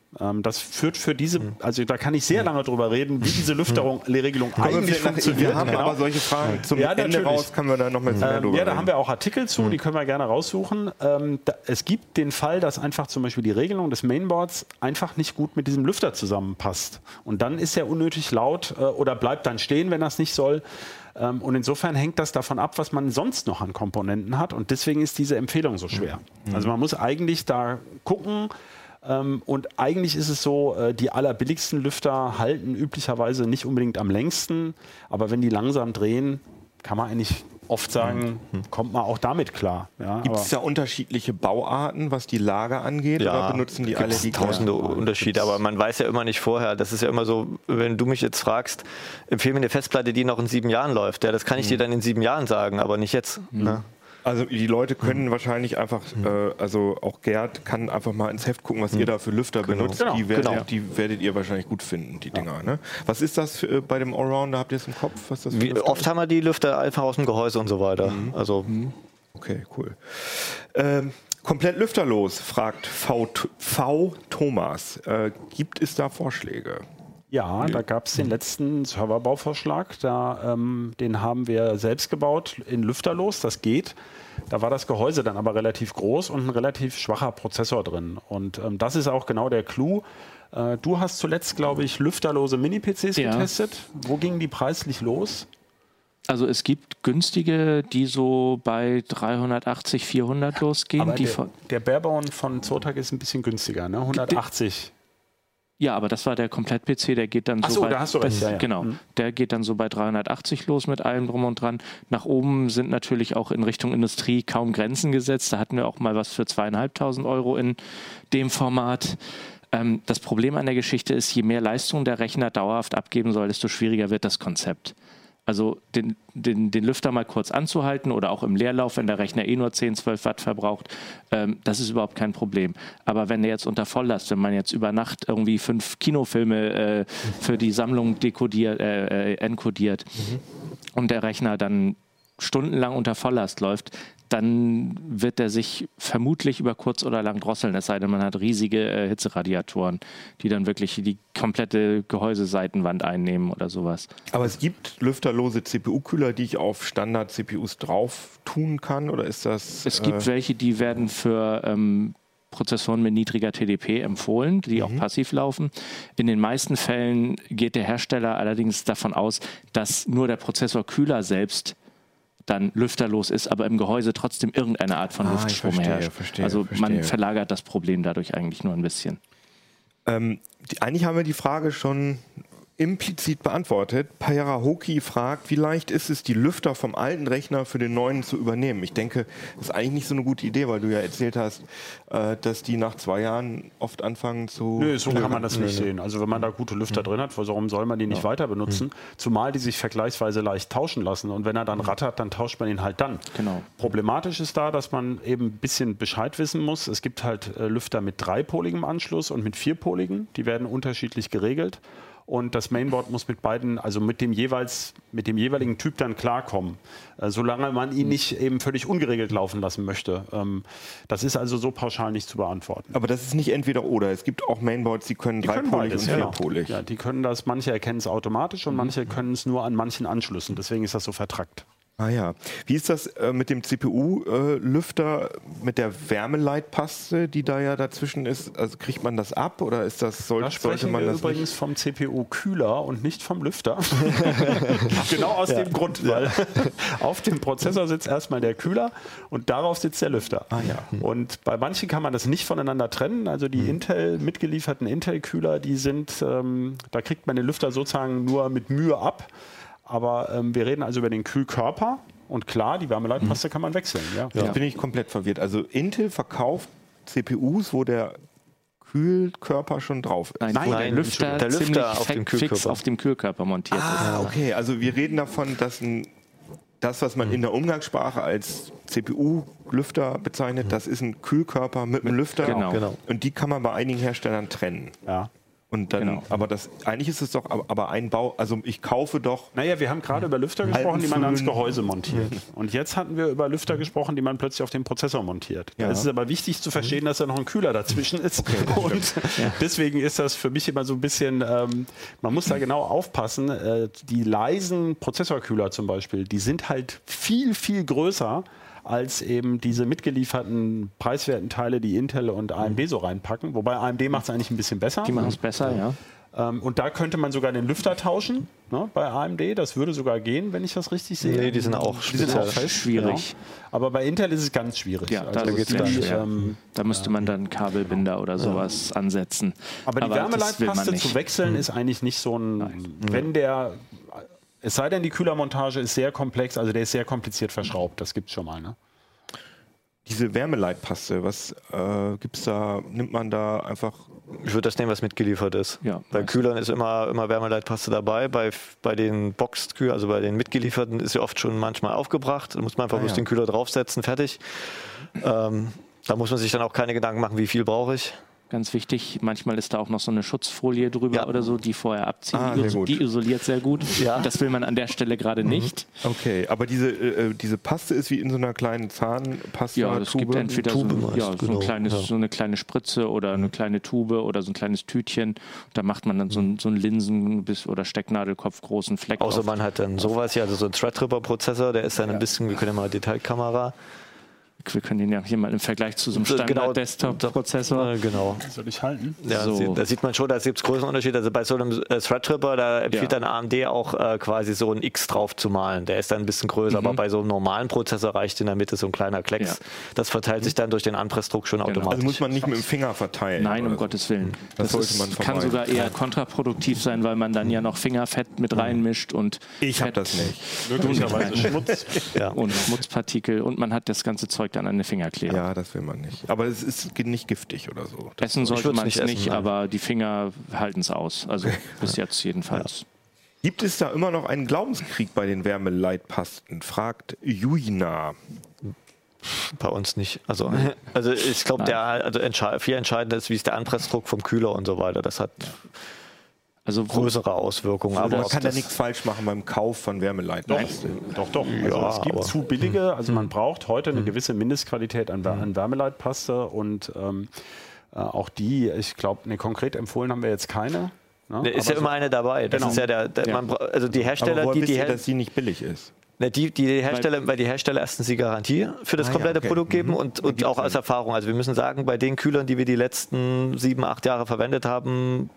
das führt für diese, also da kann ich sehr lange drüber reden, wie diese Lüfterung, Regelung Kommen wir eigentlich funktioniert. wir haben Genau. aber solche Fragen zum Ja, Ende natürlich. raus, können wir da noch mal mehr Ähm, drüber ja, da haben wir auch Artikel zu, die können wir gerne raussuchen. Ähm, da, es gibt den Fall, dass einfach zum Beispiel die Regelung des Mainboards einfach nicht gut mit diesem Lüfter zusammenpasst. Und dann ist er unnötig laut äh, oder bleibt dann stehen, wenn das nicht soll. Ähm, und insofern hängt das davon ab, was man sonst noch an Komponenten hat. Und deswegen ist diese Empfehlung so schwer. Also man muss eigentlich da gucken. Ähm, und eigentlich ist es so, äh, die allerbilligsten Lüfter halten üblicherweise nicht unbedingt am längsten. Aber wenn die langsam drehen, kann man eigentlich oft sagen, kommt man auch damit klar. Ja, Gibt es da unterschiedliche Bauarten, was die Lager angeht? oder benutzen die alle die tausende gleichen? Unterschiede, aber man weiß ja immer nicht vorher. Das ist ja immer so, wenn du mich jetzt fragst, empfehle mir eine Festplatte, die noch in sieben Jahren läuft. Ja, das kann ich Mhm. dir dann in sieben Jahren sagen, aber nicht jetzt. Ne? Also die Leute können wahrscheinlich einfach, äh, also auch Gerd kann einfach mal ins Heft gucken, was ihr da für Lüfter benutzt. Genau, die, werdet, genau. die werdet ihr wahrscheinlich gut finden, die Dinger. Ne? Was ist das für, äh, bei dem Allrounder? Habt ihr es im Kopf? Was das für Wie, oft haben wir die Lüfter einfach aus dem Gehäuse und so weiter. Mhm. Also Okay, cool. Ähm, komplett lüfterlos, fragt V. V. Thomas. Äh, gibt es da Vorschläge? Ja, da gab es den letzten Serverbauvorschlag. Da, ähm, den haben wir selbst gebaut in Lüfterlos. Das geht. Da war das Gehäuse dann aber relativ groß und ein relativ schwacher Prozessor drin. Und ähm, das ist auch genau der Clou. Äh, du hast zuletzt, glaube ich, lüfterlose Mini-PCs Ja. getestet. Wo gingen die preislich los? Also es gibt günstige, die so bei 380, 400 losgehen. Aber der, der Barebone von Zotac ist ein bisschen günstiger, ne? 180. ja, aber das war der Komplett-PC, der geht dann Ach so, so, bei, da hast du recht, bis- ja, ja. Genau, Mhm. der geht dann so bei 380 los mit allem drum und dran. Nach oben sind natürlich auch in Richtung Industrie kaum Grenzen gesetzt. Da hatten wir auch mal was für zweieinhalbtausend Euro in dem Format. Ähm, das Problem an der Geschichte ist, je mehr Leistung der Rechner dauerhaft abgeben soll, desto schwieriger wird das Konzept. Also den, den, den Lüfter mal kurz anzuhalten oder auch im Leerlauf, wenn der Rechner eh nur 10, 12 Watt verbraucht, ähm, das ist überhaupt kein Problem. Aber wenn der jetzt unter Volllast, wenn man jetzt über Nacht irgendwie fünf Kinofilme äh, für die Sammlung dekodiert, äh, äh, enkodiert und der Rechner dann stundenlang unter Volllast läuft, dann wird er sich vermutlich über kurz oder lang drosseln, es sei denn, man hat riesige äh, Hitzeradiatoren, die dann wirklich die komplette Gehäuseseitenwand einnehmen oder sowas. Aber es gibt lüfterlose CPU-Kühler, die ich auf Standard-CPUs drauf tun kann, oder ist das? Es gibt äh, welche, die werden für ähm, Prozessoren mit niedriger TDP empfohlen, die auch passiv laufen. In den meisten Fällen geht der Hersteller allerdings davon aus, dass nur der Prozessor Kühler selbst dann lüfterlos ist, aber im Gehäuse trotzdem irgendeine Art von Ah, Luftstrom verstehe, herrscht. verstehe, also man verstehe. verlagert das Problem dadurch eigentlich nur ein bisschen. Ähm, die, eigentlich haben wir die Frage schon implizit beantwortet. Payara Hoki fragt, wie leicht ist es, die Lüfter vom alten Rechner für den neuen zu übernehmen? Ich denke, das ist eigentlich nicht so eine gute Idee, weil du ja erzählt hast, äh, dass die nach zwei Jahren oft anfangen zu. Nö, so kann man das nicht sehen. Also wenn man da gute Lüfter drin hat, warum soll man die nicht weiter benutzen? Zumal die sich vergleichsweise leicht tauschen lassen. Und wenn er dann rattert, dann tauscht man ihn halt dann. Genau. Problematisch ist da, dass man eben ein bisschen Bescheid wissen muss. Es gibt halt äh, Lüfter mit dreipoligem Anschluss und mit vierpoligen. Die werden unterschiedlich geregelt. Und das Mainboard muss mit beiden, also mit dem jeweils, mit dem jeweiligen Typ dann klarkommen, äh, solange man ihn nicht eben völlig ungeregelt laufen lassen möchte. Ähm, das ist also so pauschal nicht zu beantworten. Aber das ist nicht entweder oder. Es gibt auch Mainboards, die können Die können dreipolig beides, und vierpolig. Ja, die können das, manche erkennen es automatisch und manche können es nur an manchen Anschlüssen. Deswegen ist das so vertrackt. Ah ja. Wie ist das äh, mit dem CPU-Lüfter, mit der Wärmeleitpaste, die da ja dazwischen ist? Also kriegt man das ab oder ist das, soll, Da sollte man das übrigens vom CPU-Kühler und nicht vom Lüfter. *laughs* genau aus dem Grund, weil auf dem Prozessor sitzt erstmal der Kühler und darauf sitzt der Lüfter. Ah, ja. Und bei manchen kann man das nicht voneinander trennen. Also die Intel mitgelieferten Intel-Kühler, die sind, ähm, da kriegt man den Lüfter sozusagen nur mit Mühe ab. Aber ähm, wir reden also über den Kühlkörper. Und klar, die Wärmeleitpaste kann man wechseln. Ja. Jetzt bin ich komplett verwirrt. Also Intel verkauft CPUs, wo der Kühlkörper schon drauf ist. Nein, Nein, wo der Lüfter, der Lüfter auf dem Kühlkörper. auf dem Kühlkörper montiert ist. Ah, okay. Also wir reden davon, dass ein, das, was man in der Umgangssprache als CPU-Lüfter bezeichnet, das ist ein Kühlkörper mit einem Lüfter. Genau. Genau. Und die kann man bei einigen Herstellern trennen. Ja. Und dann, Genau. aber das, eigentlich ist es doch aber, ein Bau, also ich kaufe doch Naja, wir haben gerade über Lüfter gesprochen, die man ans. Gehäuse montiert. *laughs* Und jetzt hatten wir über Lüfter gesprochen, die man plötzlich auf den Prozessor montiert. Ja. Es ist aber wichtig zu verstehen, dass da noch ein Kühler dazwischen ist. und deswegen ist das für mich immer so ein bisschen, ähm, man muss da genau aufpassen. Äh, die leisen Prozessorkühler zum Beispiel, die sind halt viel, viel größer als eben diese mitgelieferten preiswerten Teile, die Intel und AMD so reinpacken. Wobei AMD macht es eigentlich ein bisschen besser. Die machen es besser, ja. Ähm, und da könnte man sogar den Lüfter tauschen ne, bei AMD. Das würde sogar gehen, wenn ich das richtig sehe. Nee, die sind auch die sind auch fest, Schwierig. Genau. Aber bei Intel ist es ganz schwierig. Ja, da also geht's die, schwer. ähm, Da müsste man dann Kabelbinder oder sowas ansetzen. aber die Wärmeleitpaste zu wechseln ist eigentlich nicht so ein. Wenn der. Es sei denn, die Kühlermontage ist sehr komplex, also der ist sehr kompliziert verschraubt. Das gibt es schon mal. Ne? diese Wärmeleitpaste. Was äh, gibt's da? Nimmt man da einfach Ich würde das nehmen, was mitgeliefert ist. Ja, bei. Kühlern ist immer, immer Wärmeleitpaste dabei. Bei, bei den Boxed-Kühlern, also bei den mitgelieferten, ist sie oft schon manchmal aufgebracht. Da muss man einfach Ah, bloß ja. den Kühler draufsetzen, fertig. Ähm, da muss man sich dann auch keine Gedanken machen, wie viel brauche ich. Ganz wichtig, manchmal ist da auch noch so eine Schutzfolie drüber Ja. oder so, die vorher abziehen. Ah, die, die isoliert sehr gut. *laughs* Ja. Und das will man an der Stelle gerade nicht. Okay, aber diese, äh, diese Paste ist wie in so einer kleinen Zahnpasta. Ja, es gibt entweder so, meist, ja, so, genau, ein kleines, ja. so eine kleine Spritze oder eine kleine Tube oder so ein kleines Tütchen. Da macht man dann so, ein, so einen Linsen- bis oder Stecknadelkopf großen Fleck Außer auf. man hat dann sowas hier, also so ein Threadripper-Prozessor, der ist dann ein bisschen, wir können ja mal Detailkamera. Wir können den ja hier mal im Vergleich zu so einem genau. Standard-Desktop-Prozessor. Genau. Soll ich halten? Ja, So. da sieht man schon, da gibt es Größenunterschiede. Also bei so einem äh, Threadripper, da empfiehlt Ja. dann AMD auch äh, quasi so ein X drauf zu malen. Der ist dann ein bisschen größer, aber bei so einem normalen Prozessor reicht in der Mitte so ein kleiner Klecks. Ja. Das verteilt sich dann durch den Anpressdruck schon automatisch. Also muss man nicht mit dem Finger verteilen. Nein, um so. Gottes Willen. Das sollte ist, man kann sogar eher kontraproduktiv sein, weil man dann ja noch Fingerfett mit reinmischt und Ich habe das nicht. Möglicherweise *laughs* Schmutz. ja. und Schmutzpartikel und man hat das ganze Zeug dann an den Finger kleben. Ja, das will man nicht. Aber es ist nicht giftig oder so. Essen sollte man es nicht nicht, aber die Finger halten es aus. Also *laughs* bis jetzt jedenfalls. Gibt es da immer noch einen Glaubenskrieg bei den Wärmeleitpasten? Fragt Juina. Bei uns nicht. Also, also ich glaube, der also entschei viel entscheidender ist, wie ist der Anpressdruck vom Kühler und so weiter. Das hat Also größere Auswirkungen. Aber Aber man kann da nichts falsch machen beim Kauf von Wärmeleitpasten. Doch, doch. Also Ja, es gibt aber- zu billige, also man braucht heute eine gewisse Mindestqualität an, an Wärmeleitpaste und ähm, äh, auch die, ich glaube, ne, konkret empfohlen haben wir jetzt keine. Ne? Ist Aber ja immer eine dabei. Das Genau. ist ja der, der Ja. Man, also die Aber Hersteller, woher die, die, Her- dass sie nicht billig ist? Ne, die, die Hersteller, weil die Hersteller erstens die Garantie für das Ah, ja, komplette okay. Produkt geben Mhm. und, und auch aus Erfahrung. Also wir müssen sagen, bei den Kühlern, die wir die letzten sieben, acht Jahre verwendet haben,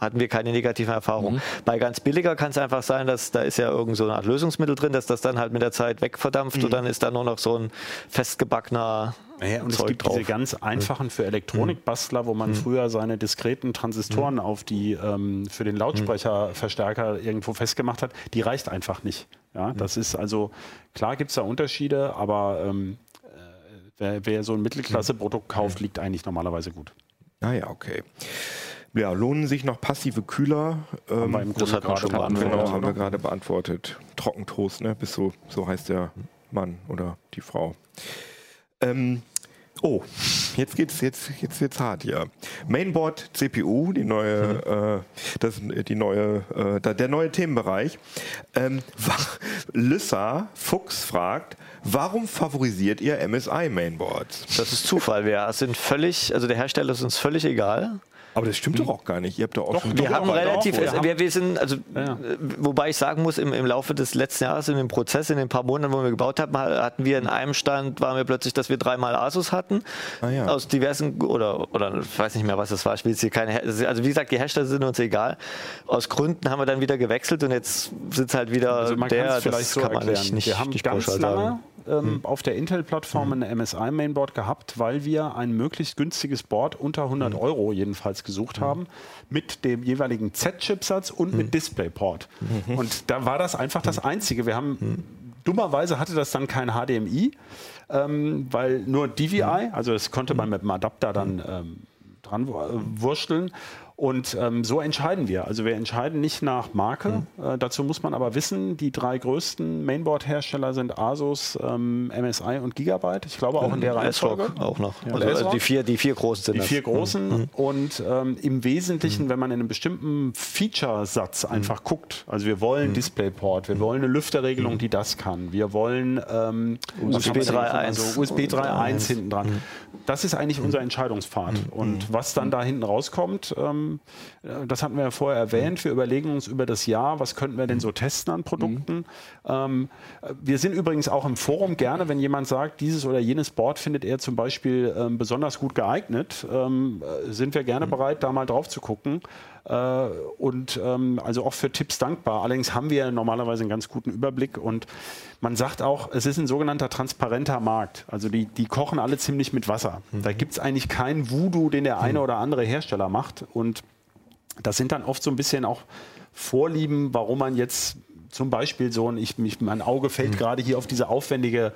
hatten wir keine negativen Erfahrungen. Bei ganz billiger kann es einfach sein, dass da ist ja irgend so eine Art Lösungsmittel drin, dass das dann halt mit der Zeit wegverdampft und dann ist da nur noch so ein festgebackener Naja, und es Zeug gibt drauf. diese ganz einfachen für Elektronikbastler, wo man früher seine diskreten Transistoren auf die ähm, für den Lautsprecherverstärker irgendwo festgemacht hat. Die reicht einfach nicht. Ja, das ist also klar gibt es da Unterschiede, aber ähm, äh, wer, wer so ein Mittelklasse-Produkt kauft, liegt eigentlich normalerweise gut. Ah ja, okay. Ja, lohnen sich noch passive Kühler? Haben wir Ähm, im hat man gerade schon beantwortet, genau, haben wir oder? gerade beantwortet. Trockentoast, ne? Bis so, so heißt der Mann oder die Frau. Ähm, oh, jetzt geht's, jetzt, jetzt wird's hart hier. Mainboard CPU, die neue, äh, das, die neue, äh, der neue Themenbereich. Ähm, Lissa Fuchs fragt, warum favorisiert ihr MSI Mainboards? Das ist Zufall. Wir sind völlig, also der Hersteller ist uns völlig egal. Aber das stimmt doch auch gar nicht. Ihr habt doch auch schon Wir haben relativ, doch, wir also haben- wir, wir sind, also, Ja. äh, wobei ich sagen muss, im, im Laufe des letzten Jahres, in dem Prozess, in den paar Monaten, wo wir gebaut haben, hatten wir in einem Stand, waren wir plötzlich, dass wir dreimal Asus hatten. Ah, ja. Aus diversen, oder, oder ich weiß nicht mehr, was das war. Ich will jetzt hier keine, also wie gesagt, die Hersteller sind uns egal. Aus Gründen haben wir dann wieder gewechselt und jetzt es halt wieder Also man der, vielleicht das so kann man erklären. nicht, nicht, wir haben nicht ganz lange sagen. Ähm, auf der Intel-Plattform ein MSI-Mainboard gehabt, weil wir ein möglichst günstiges Board unter 100 Euro jedenfalls gesucht haben, mit dem jeweiligen Z-Chipsatz und mit DisplayPort. Und da war das einfach das Einzige. Wir haben dummerweise hatte das dann kein HDMI, ähm, weil nur DVI, also das konnte man mit dem Adapter dann ähm, dran wu- wursteln. Und ähm, so entscheiden wir. Also wir entscheiden nicht nach Marke. Äh, dazu muss man aber wissen, die drei größten Mainboard-Hersteller sind Asus, ähm, MSI und Gigabyte. Ich glaube auch in der Reihenfolge. Auch noch. Und Also, also die, vier, die vier großen sind Die das. vier großen. Und ähm, im Wesentlichen, wenn man in einem bestimmten Feature-Satz einfach guckt, also wir wollen DisplayPort, wir wollen eine Lüfterregelung, die das kann, wir wollen ähm, USB haben wir denn 3.1. also USB 3.1 hinten dran. Das ist eigentlich unser Entscheidungspfad. Und was dann da hinten rauskommt, ähm, äh, das hatten wir ja vorher erwähnt, wir überlegen uns über das Jahr, was könnten wir denn so testen an Produkten. Ähm, äh, wir sind übrigens auch im Forum gerne, wenn jemand sagt, dieses oder jenes Board findet er zum Beispiel ähm, besonders gut geeignet, ähm, äh, sind wir gerne bereit, da mal drauf zu gucken. Äh, und ähm, also auch für Tipps dankbar. Allerdings haben wir normalerweise einen ganz guten Überblick und man sagt auch, es ist ein sogenannter transparenter Markt. Also die, die kochen alle ziemlich mit Wasser. Da gibt es eigentlich keinen Voodoo, den der eine oder andere Hersteller macht. Und das sind dann oft so ein bisschen auch Vorlieben, warum man jetzt zum Beispiel so ein, ich, mich, mein Auge fällt gerade hier auf diese aufwendige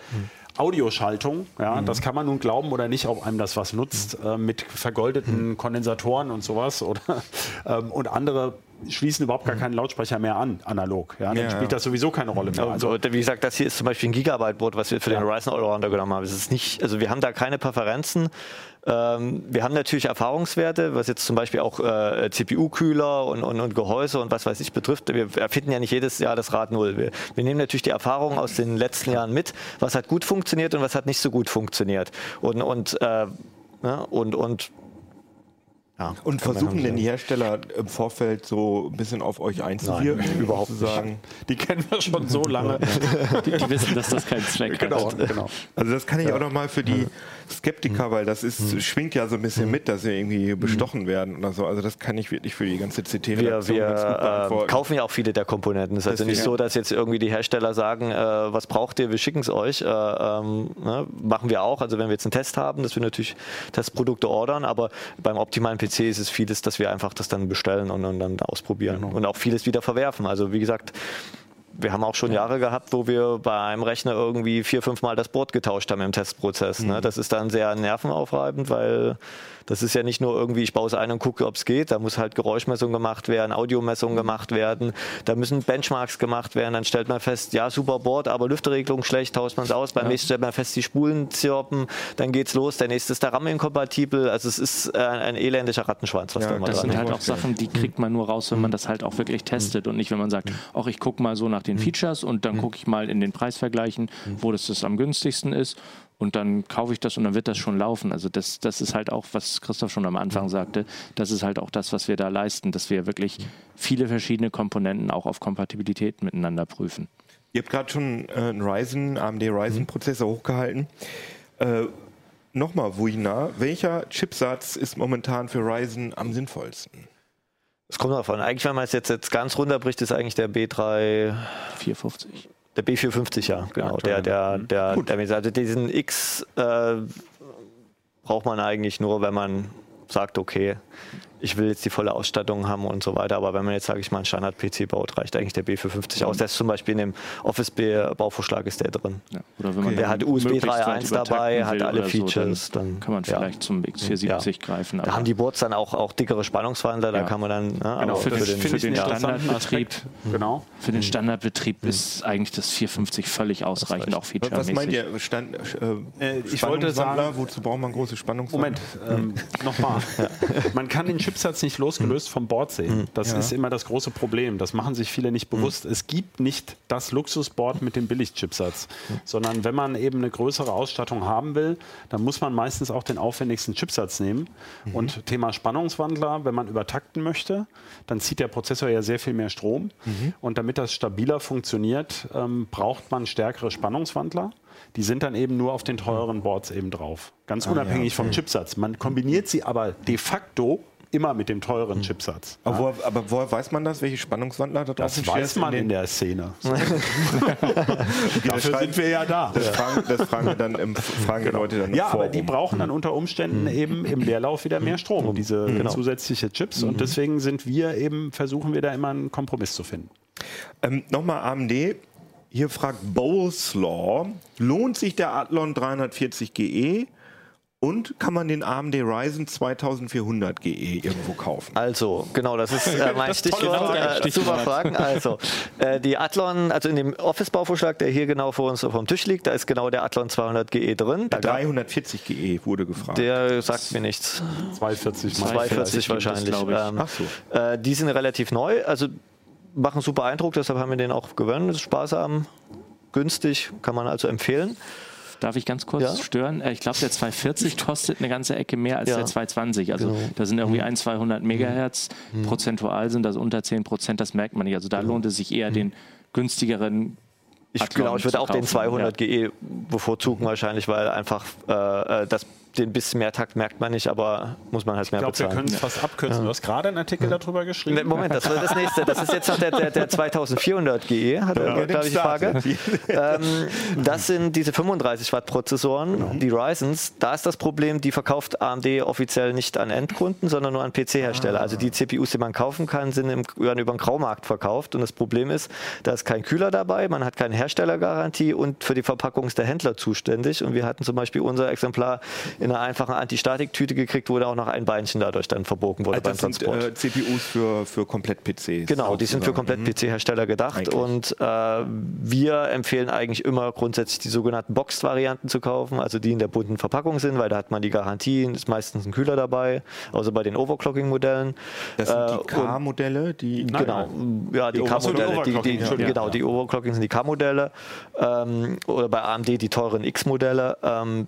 Audioschaltung. Ja, Das kann man nun glauben oder nicht, ob einem das was nutzt, äh, mit vergoldeten Kondensatoren und sowas oder, *laughs* ähm, und andere schließen überhaupt gar keinen Lautsprecher mehr an, analog. Ja, dann Ja. spielt das sowieso keine Rolle mehr. Also, Also, wie gesagt, das hier ist zum Beispiel ein Gigabyte-Board, was wir für Ja. den Ryzen Allrounder genommen haben. Es ist nicht, also wir haben da keine Präferenzen. Ähm, wir haben natürlich Erfahrungswerte, was jetzt zum Beispiel auch äh, CPU-Kühler und, und, und Gehäuse und was weiß ich betrifft. Wir erfinden ja nicht jedes Jahr das Rad null. Wir, wir nehmen natürlich die Erfahrungen aus den letzten Jahren mit, was hat gut funktioniert und was hat nicht so gut funktioniert. Und, und, äh, ne, und, und ja, Und versuchen sagen. denn die Hersteller im Vorfeld so ein bisschen auf euch einzuwirken? Nein, überhaupt nicht. sozusagen? die kennen wir schon so *laughs* lange. Die, die wissen, dass das keinen Zweck genau, hat. genau. Also das kann ich auch noch mal für die Skeptiker, weil das ist, schwingt ja so ein bisschen mit, dass sie irgendwie bestochen werden oder so. Also das kann ich wirklich für die ganze Wir, CT-Redaktion wir ganz gut äh, kaufen ja auch viele der Komponenten. Es ist also nicht so, dass jetzt irgendwie die Hersteller sagen, äh, was braucht ihr, wir schicken es euch. Äh, ähm, ne? Machen wir auch. Also wenn wir jetzt einen Test haben, dass wir natürlich Testprodukte ordern, aber beim optimalen PC ist es vieles, dass wir einfach das dann bestellen und, und dann ausprobieren und auch vieles wieder verwerfen. Also wie gesagt, wir haben auch schon Jahre gehabt, wo wir bei einem Rechner irgendwie vier, fünf Mal das Board getauscht haben im Testprozess. Ne? Das ist dann sehr nervenaufreibend, weil das ist ja nicht nur irgendwie, ich baue es ein und gucke, ob es geht. Da muss halt Geräuschmessung gemacht werden, Audiomessung gemacht werden. Da müssen Benchmarks gemacht werden. Dann stellt man fest, ja, super Board, aber Lüfterregelung schlecht, tauscht man es aus. Beim nächsten stellt man fest, die Spulen zirpen. Dann geht's los. Der nächste ist der RAM inkompatibel. Also es ist äh, ein elendiger Rattenschwanz, was Ja, da immer Das sind halt auch Sachen, die kriegt man nur raus, wenn man das halt auch wirklich testet und nicht, wenn man sagt, ach, ich gucke mal so nach den Features und dann gucke ich mal in den Preisvergleichen, wo das, das am günstigsten ist und dann kaufe ich das und dann wird das schon laufen. Also das, das ist halt auch, was Christoph schon am Anfang sagte, das ist halt auch das, was wir da leisten, dass wir wirklich viele verschiedene Komponenten auch auf Kompatibilität miteinander prüfen. Ihr habt gerade schon äh, einen Ryzen, AMD Ryzen-Prozessor hochgehalten. Äh, Nochmal, Wuina, welcher Chipsatz ist momentan für Ryzen am sinnvollsten? Es kommt davon. Eigentlich, wenn man es jetzt, jetzt ganz runterbricht, ist eigentlich der B3, 450. der B450, ja, genau. Der, der, der, der, also diesen X äh, braucht man eigentlich nur, wenn man sagt, okay, ich will jetzt die volle Ausstattung haben und so weiter. Aber wenn man jetzt, sage ich mal, einen Standard-PC baut, reicht eigentlich der B450 aus. Der ist zum Beispiel in dem Office-Bauvorschlag ist der drin. Ja. Oder wenn man Der hat USB möglichst weit 3.1 dabei, hat alle oder so, Features, dann, dann- kann man ja. vielleicht zum X470 greifen. Da haben die Boards dann auch, auch dickere Spannungswandler, da Ja. kann man dann, ne, Genau, aber für das den- für den Standardbetrieb. Genau. Für den Standardbetrieb ist eigentlich das 450 völlig ausreichend, auch Was featuremäßig. meint ihr? Stand, äh, Äh, ich wollte sagen- wozu braucht man große Spannungswandler? Moment, ähm, *laughs* nochmal. Man kann den Chipsatz nicht losgelöst vom Board sehen. Das Ja. ist immer das große Problem. Das machen sich viele nicht bewusst. Es gibt nicht das Luxusboard mit dem Billig-Chipsatz, sondern wenn man eben eine größere Ausstattung haben will, dann muss man meistens auch den aufwendigsten Chipsatz nehmen. Und Thema Spannungswandler, wenn man übertakten möchte, dann zieht der Prozessor ja sehr viel mehr Strom. Und damit das stabiler funktioniert, ähm, braucht man stärkere Spannungswandler. Die sind dann eben nur auf den teureren Boards eben drauf. Ganz unabhängig vom Chipsatz. Man kombiniert sie aber de facto immer mit dem teuren Chipsatz. Aber, woher, aber woher weiß man das? Welche Spannungswandler da Das draußen weiß stehen? man in der Szene. *laughs* Dafür sind wir ja da. Das fragen, das fragen wir dann im, fragen die Leute dann im Ja, aber Forum. die brauchen dann unter Umständen eben im Leerlauf wieder mehr Strom, diese zusätzliche Chips. Und deswegen sind wir eben, versuchen wir da immer einen Kompromiss zu finden. Ähm, Nochmal AMD. Hier fragt Bowslaw, lohnt sich der Athlon 340 GE und kann man den AMD Ryzen 2400 GE irgendwo kaufen? Also, genau, das ist äh, mein Das Stichwort. Frage. Äh, Stichwort. super Fragen. Also, äh, die Athlon, also in dem Office-Bauvorschlag, der hier genau vor uns auf dem Tisch liegt, da ist genau der Athlon 200 GE drin. Da gab, 340 GE wurde gefragt. der sagt mir nichts. 240 mal. 240 gibt es, wahrscheinlich. glaube ich. Ähm, Ach so. äh, die sind relativ neu, also machen super Eindruck, deshalb haben wir den auch gewonnen. Ist sparsam, günstig, kann man also empfehlen. Darf ich ganz kurz Ja. stören? Äh, Ich glaube, der 240 kostet eine ganze Ecke mehr als Ja. der 220. Also Genau. da sind irgendwie 1, 200 Megahertz. Prozentual sind das unter 10 Prozent, das merkt man nicht. Also da lohnt es sich eher den günstigeren Ich, genau, ich würde auch den kaufen. 200 GE bevorzugen wahrscheinlich, weil einfach äh, äh, das, den bisschen mehr Takt merkt man nicht, aber muss man halt mehr Ich glaube, wir bezahlen. können es fast abkürzen. Du hast gerade einen Artikel darüber geschrieben. Ne, Moment, das wird das nächste. Das ist jetzt noch der, der, der 2400 GE, hat er, glaube ich, die Frage. ähm, das sind diese 35 Watt Prozessoren, die Ryzens. Da ist das Problem, die verkauft AMD offiziell nicht an Endkunden, sondern nur an PC-Hersteller. Also die CPUs, die man kaufen kann, sind im, werden über den Graumarkt verkauft. Und das Problem ist, da ist kein Kühler dabei, man hat keine Herstellergarantie und für die Verpackung ist der Händler zuständig. Und wir hatten zum Beispiel unser Exemplar in in einer einfachen Antistatiktüte gekriegt, wo da auch noch ein Beinchen dadurch dann verbogen wurde Also beim das sind Transport. äh, CPUs für, für Komplett-PCs. Genau, die sind für komplett PC-Hersteller gedacht Eigentlich. und äh, wir empfehlen eigentlich immer grundsätzlich die sogenannten Boxed-Varianten zu kaufen, also die in der bunten Verpackung sind, weil da hat man die Garantie, ist meistens ein Kühler dabei, außer bei den Overclocking-Modellen. Das sind Äh, die und- K-Modelle, die. Genau, ja, die Die K-Modelle, die, die, Entschuldigung. genau, die Overclocking sind die K-Modelle ähm, oder bei AMD die teuren X-Modelle. Ähm,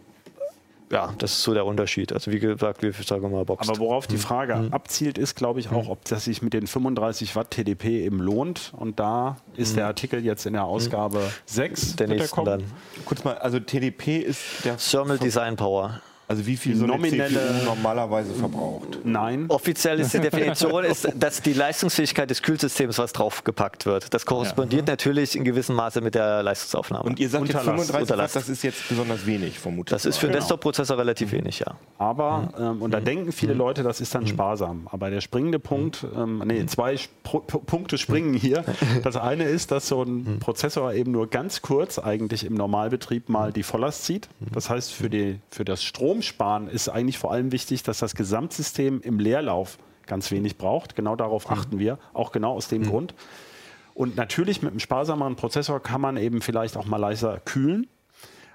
ja, das ist so der Unterschied. Also wie gesagt, wir sagen mal Boxed. Aber worauf die Frage abzielt, ist, glaube ich, auch, ob das sich mit den 35 Watt TDP eben lohnt. Und da ist der Artikel jetzt in der Ausgabe 6. der kommen. dann. Kurz mal, also TDP ist der. Thermal Design Power. Also wie viel so eine Nominelle- CPU normalerweise verbraucht. Nein. Offiziell ist die *laughs* Definition, ist, dass die Leistungsfähigkeit des Kühlsystems, was draufgepackt wird. Das korrespondiert natürlich in gewissem Maße mit der Leistungsaufnahme. Und ihr sagt jetzt Unterlast, 35 Watt, das ist jetzt besonders wenig, vermutlich. das ist für einen Genau. Desktop-Prozessor relativ wenig, ja. Aber, ähm, und da denken viele Leute, das ist dann sparsam. Aber der springende Punkt, ähm, nee, zwei Spro P- Punkte springen hier. *laughs* Das eine ist, dass so ein Prozessor eben nur ganz kurz eigentlich im Normalbetrieb mal die Volllast zieht. Das heißt, für, die, für das Stromsparen ist eigentlich vor allem wichtig, dass das Gesamtsystem im Leerlauf ganz wenig braucht. Genau darauf achten wir, auch genau aus dem Grund. Und natürlich mit einem sparsameren Prozessor kann man eben vielleicht auch mal leiser kühlen.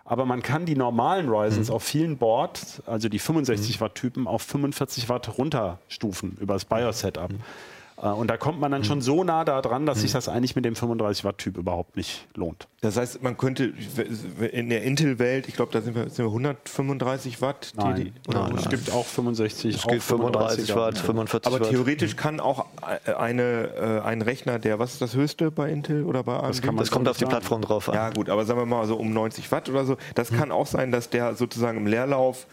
Aber man kann die normalen Ryzens auf vielen Boards, also die 65 Watt Typen, auf 45 Watt runterstufen über das BIOS-Setup. Äh, Und da kommt man dann schon so nah da dran, dass sich das eigentlich mit dem 35 Watt Typ überhaupt nicht lohnt. Das heißt, man könnte in der Intel-Welt, ich glaube, da sind wir, sind wir 135 Watt. Nein, Oder es gibt auch 65, Es auch geht 35 35er. Watt, 45 Aber Watt. theoretisch kann auch eine, äh, ein Rechner, der, was ist das höchste bei Intel oder bei AMD? kann man Das kommt auf die. Plattform drauf an. Ja, gut, aber sagen wir mal so um 90 Watt oder so. Das kann auch sein, dass der sozusagen im Leerlauf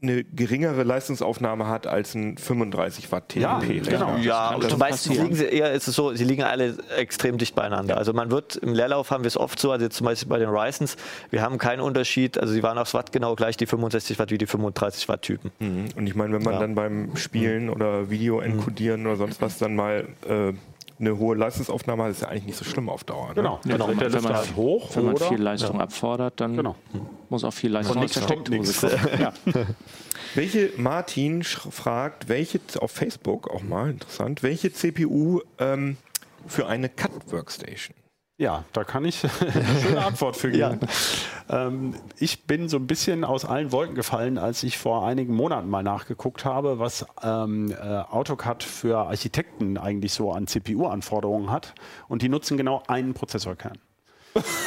eine geringere Leistungsaufnahme hat als ein 35 Watt TDP. Ja, genau. Ja, und schon meistens passieren. liegen sie eher, ist es so, sie liegen alle extrem dicht beieinander. Also man wird im Leerlauf haben wir es oft so, also jetzt zum Beispiel bei den Ryzens, wir haben keinen Unterschied, also sie waren aufs Watt genau gleich die 65 Watt wie die 35 Watt Typen. Mhm. Und ich meine, wenn man Ja. dann beim Spielen oder Video enkodieren oder sonst was dann mal äh, eine hohe Leistungsaufnahme hat, ist ja eigentlich nicht so schlimm auf Dauer. Ne? Genau, Ja, wenn dreht der man- wenn man- halt hoch Wenn man viel Leistung abfordert, dann Genau. muss auch viel Leistung aus der. *laughs* Ja. Welche, Martin fragt, welche, auf Facebook auch mal interessant, welche CPU ähm, für eine Cut-Workstation? Ja, da kann ich *laughs* eine schöne Antwort für geben. Ähm, ich bin so ein bisschen aus allen Wolken gefallen, als ich vor einigen Monaten mal nachgeguckt habe, was ähm, äh, AutoCAD für Architekten eigentlich so an CPU-Anforderungen hat. Und die nutzen genau einen Prozessorkern.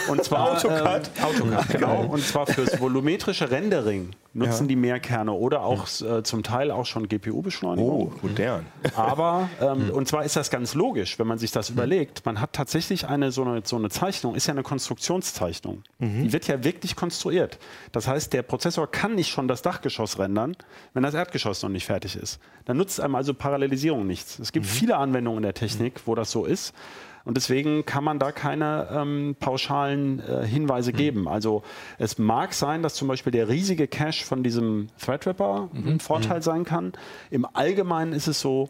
Und zwar AutoCAD? Ähm, AutoCAD, genau. Und zwar fürs volumetrische Rendering nutzen Ja. die mehr Kerne oder auch äh, zum Teil auch schon GPU-Beschleunigung. Oh, modern. Aber, ähm, und zwar ist das ganz logisch, wenn man sich das überlegt. Man hat tatsächlich eine so, eine so eine Zeichnung, ist ja eine Konstruktionszeichnung. Die wird ja wirklich konstruiert. Das heißt, der Prozessor kann nicht schon das Dachgeschoss rendern, wenn das Erdgeschoss noch nicht fertig ist. Dann nutzt einem also Parallelisierung nichts. Es gibt viele Anwendungen in der Technik, wo das so ist. Und deswegen kann man da keine ähm, pauschalen äh, Hinweise geben. Also es mag sein, dass zum Beispiel der riesige Cache von diesem Threadripper ein Vorteil sein kann. Im Allgemeinen ist es so,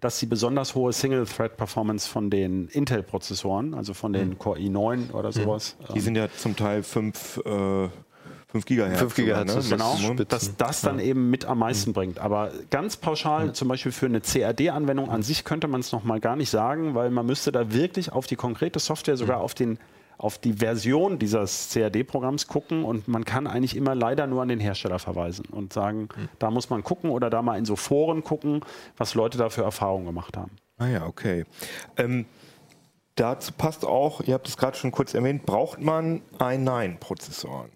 dass die besonders hohe Single-Thread-Performance von den Intel-Prozessoren, also von den Core i9 oder sowas, Die sind ja zum Teil 5 äh, 5 Gigahertz. 5 Gigahertz ist ne? Genau, dass das dann eben mit am meisten bringt. Aber ganz pauschal, zum Beispiel für eine CAD-Anwendung an sich könnte man es noch mal gar nicht sagen, weil man müsste da wirklich auf die konkrete Software, sogar auf den auf die Version dieses CAD-Programms gucken und man kann eigentlich immer leider nur an den Hersteller verweisen und sagen, da muss man gucken oder da mal in so Foren gucken, was Leute da für Erfahrungen gemacht haben. Ah ja, okay. Ähm, dazu passt auch, ihr habt es gerade schon kurz erwähnt, braucht man i9-Prozessoren?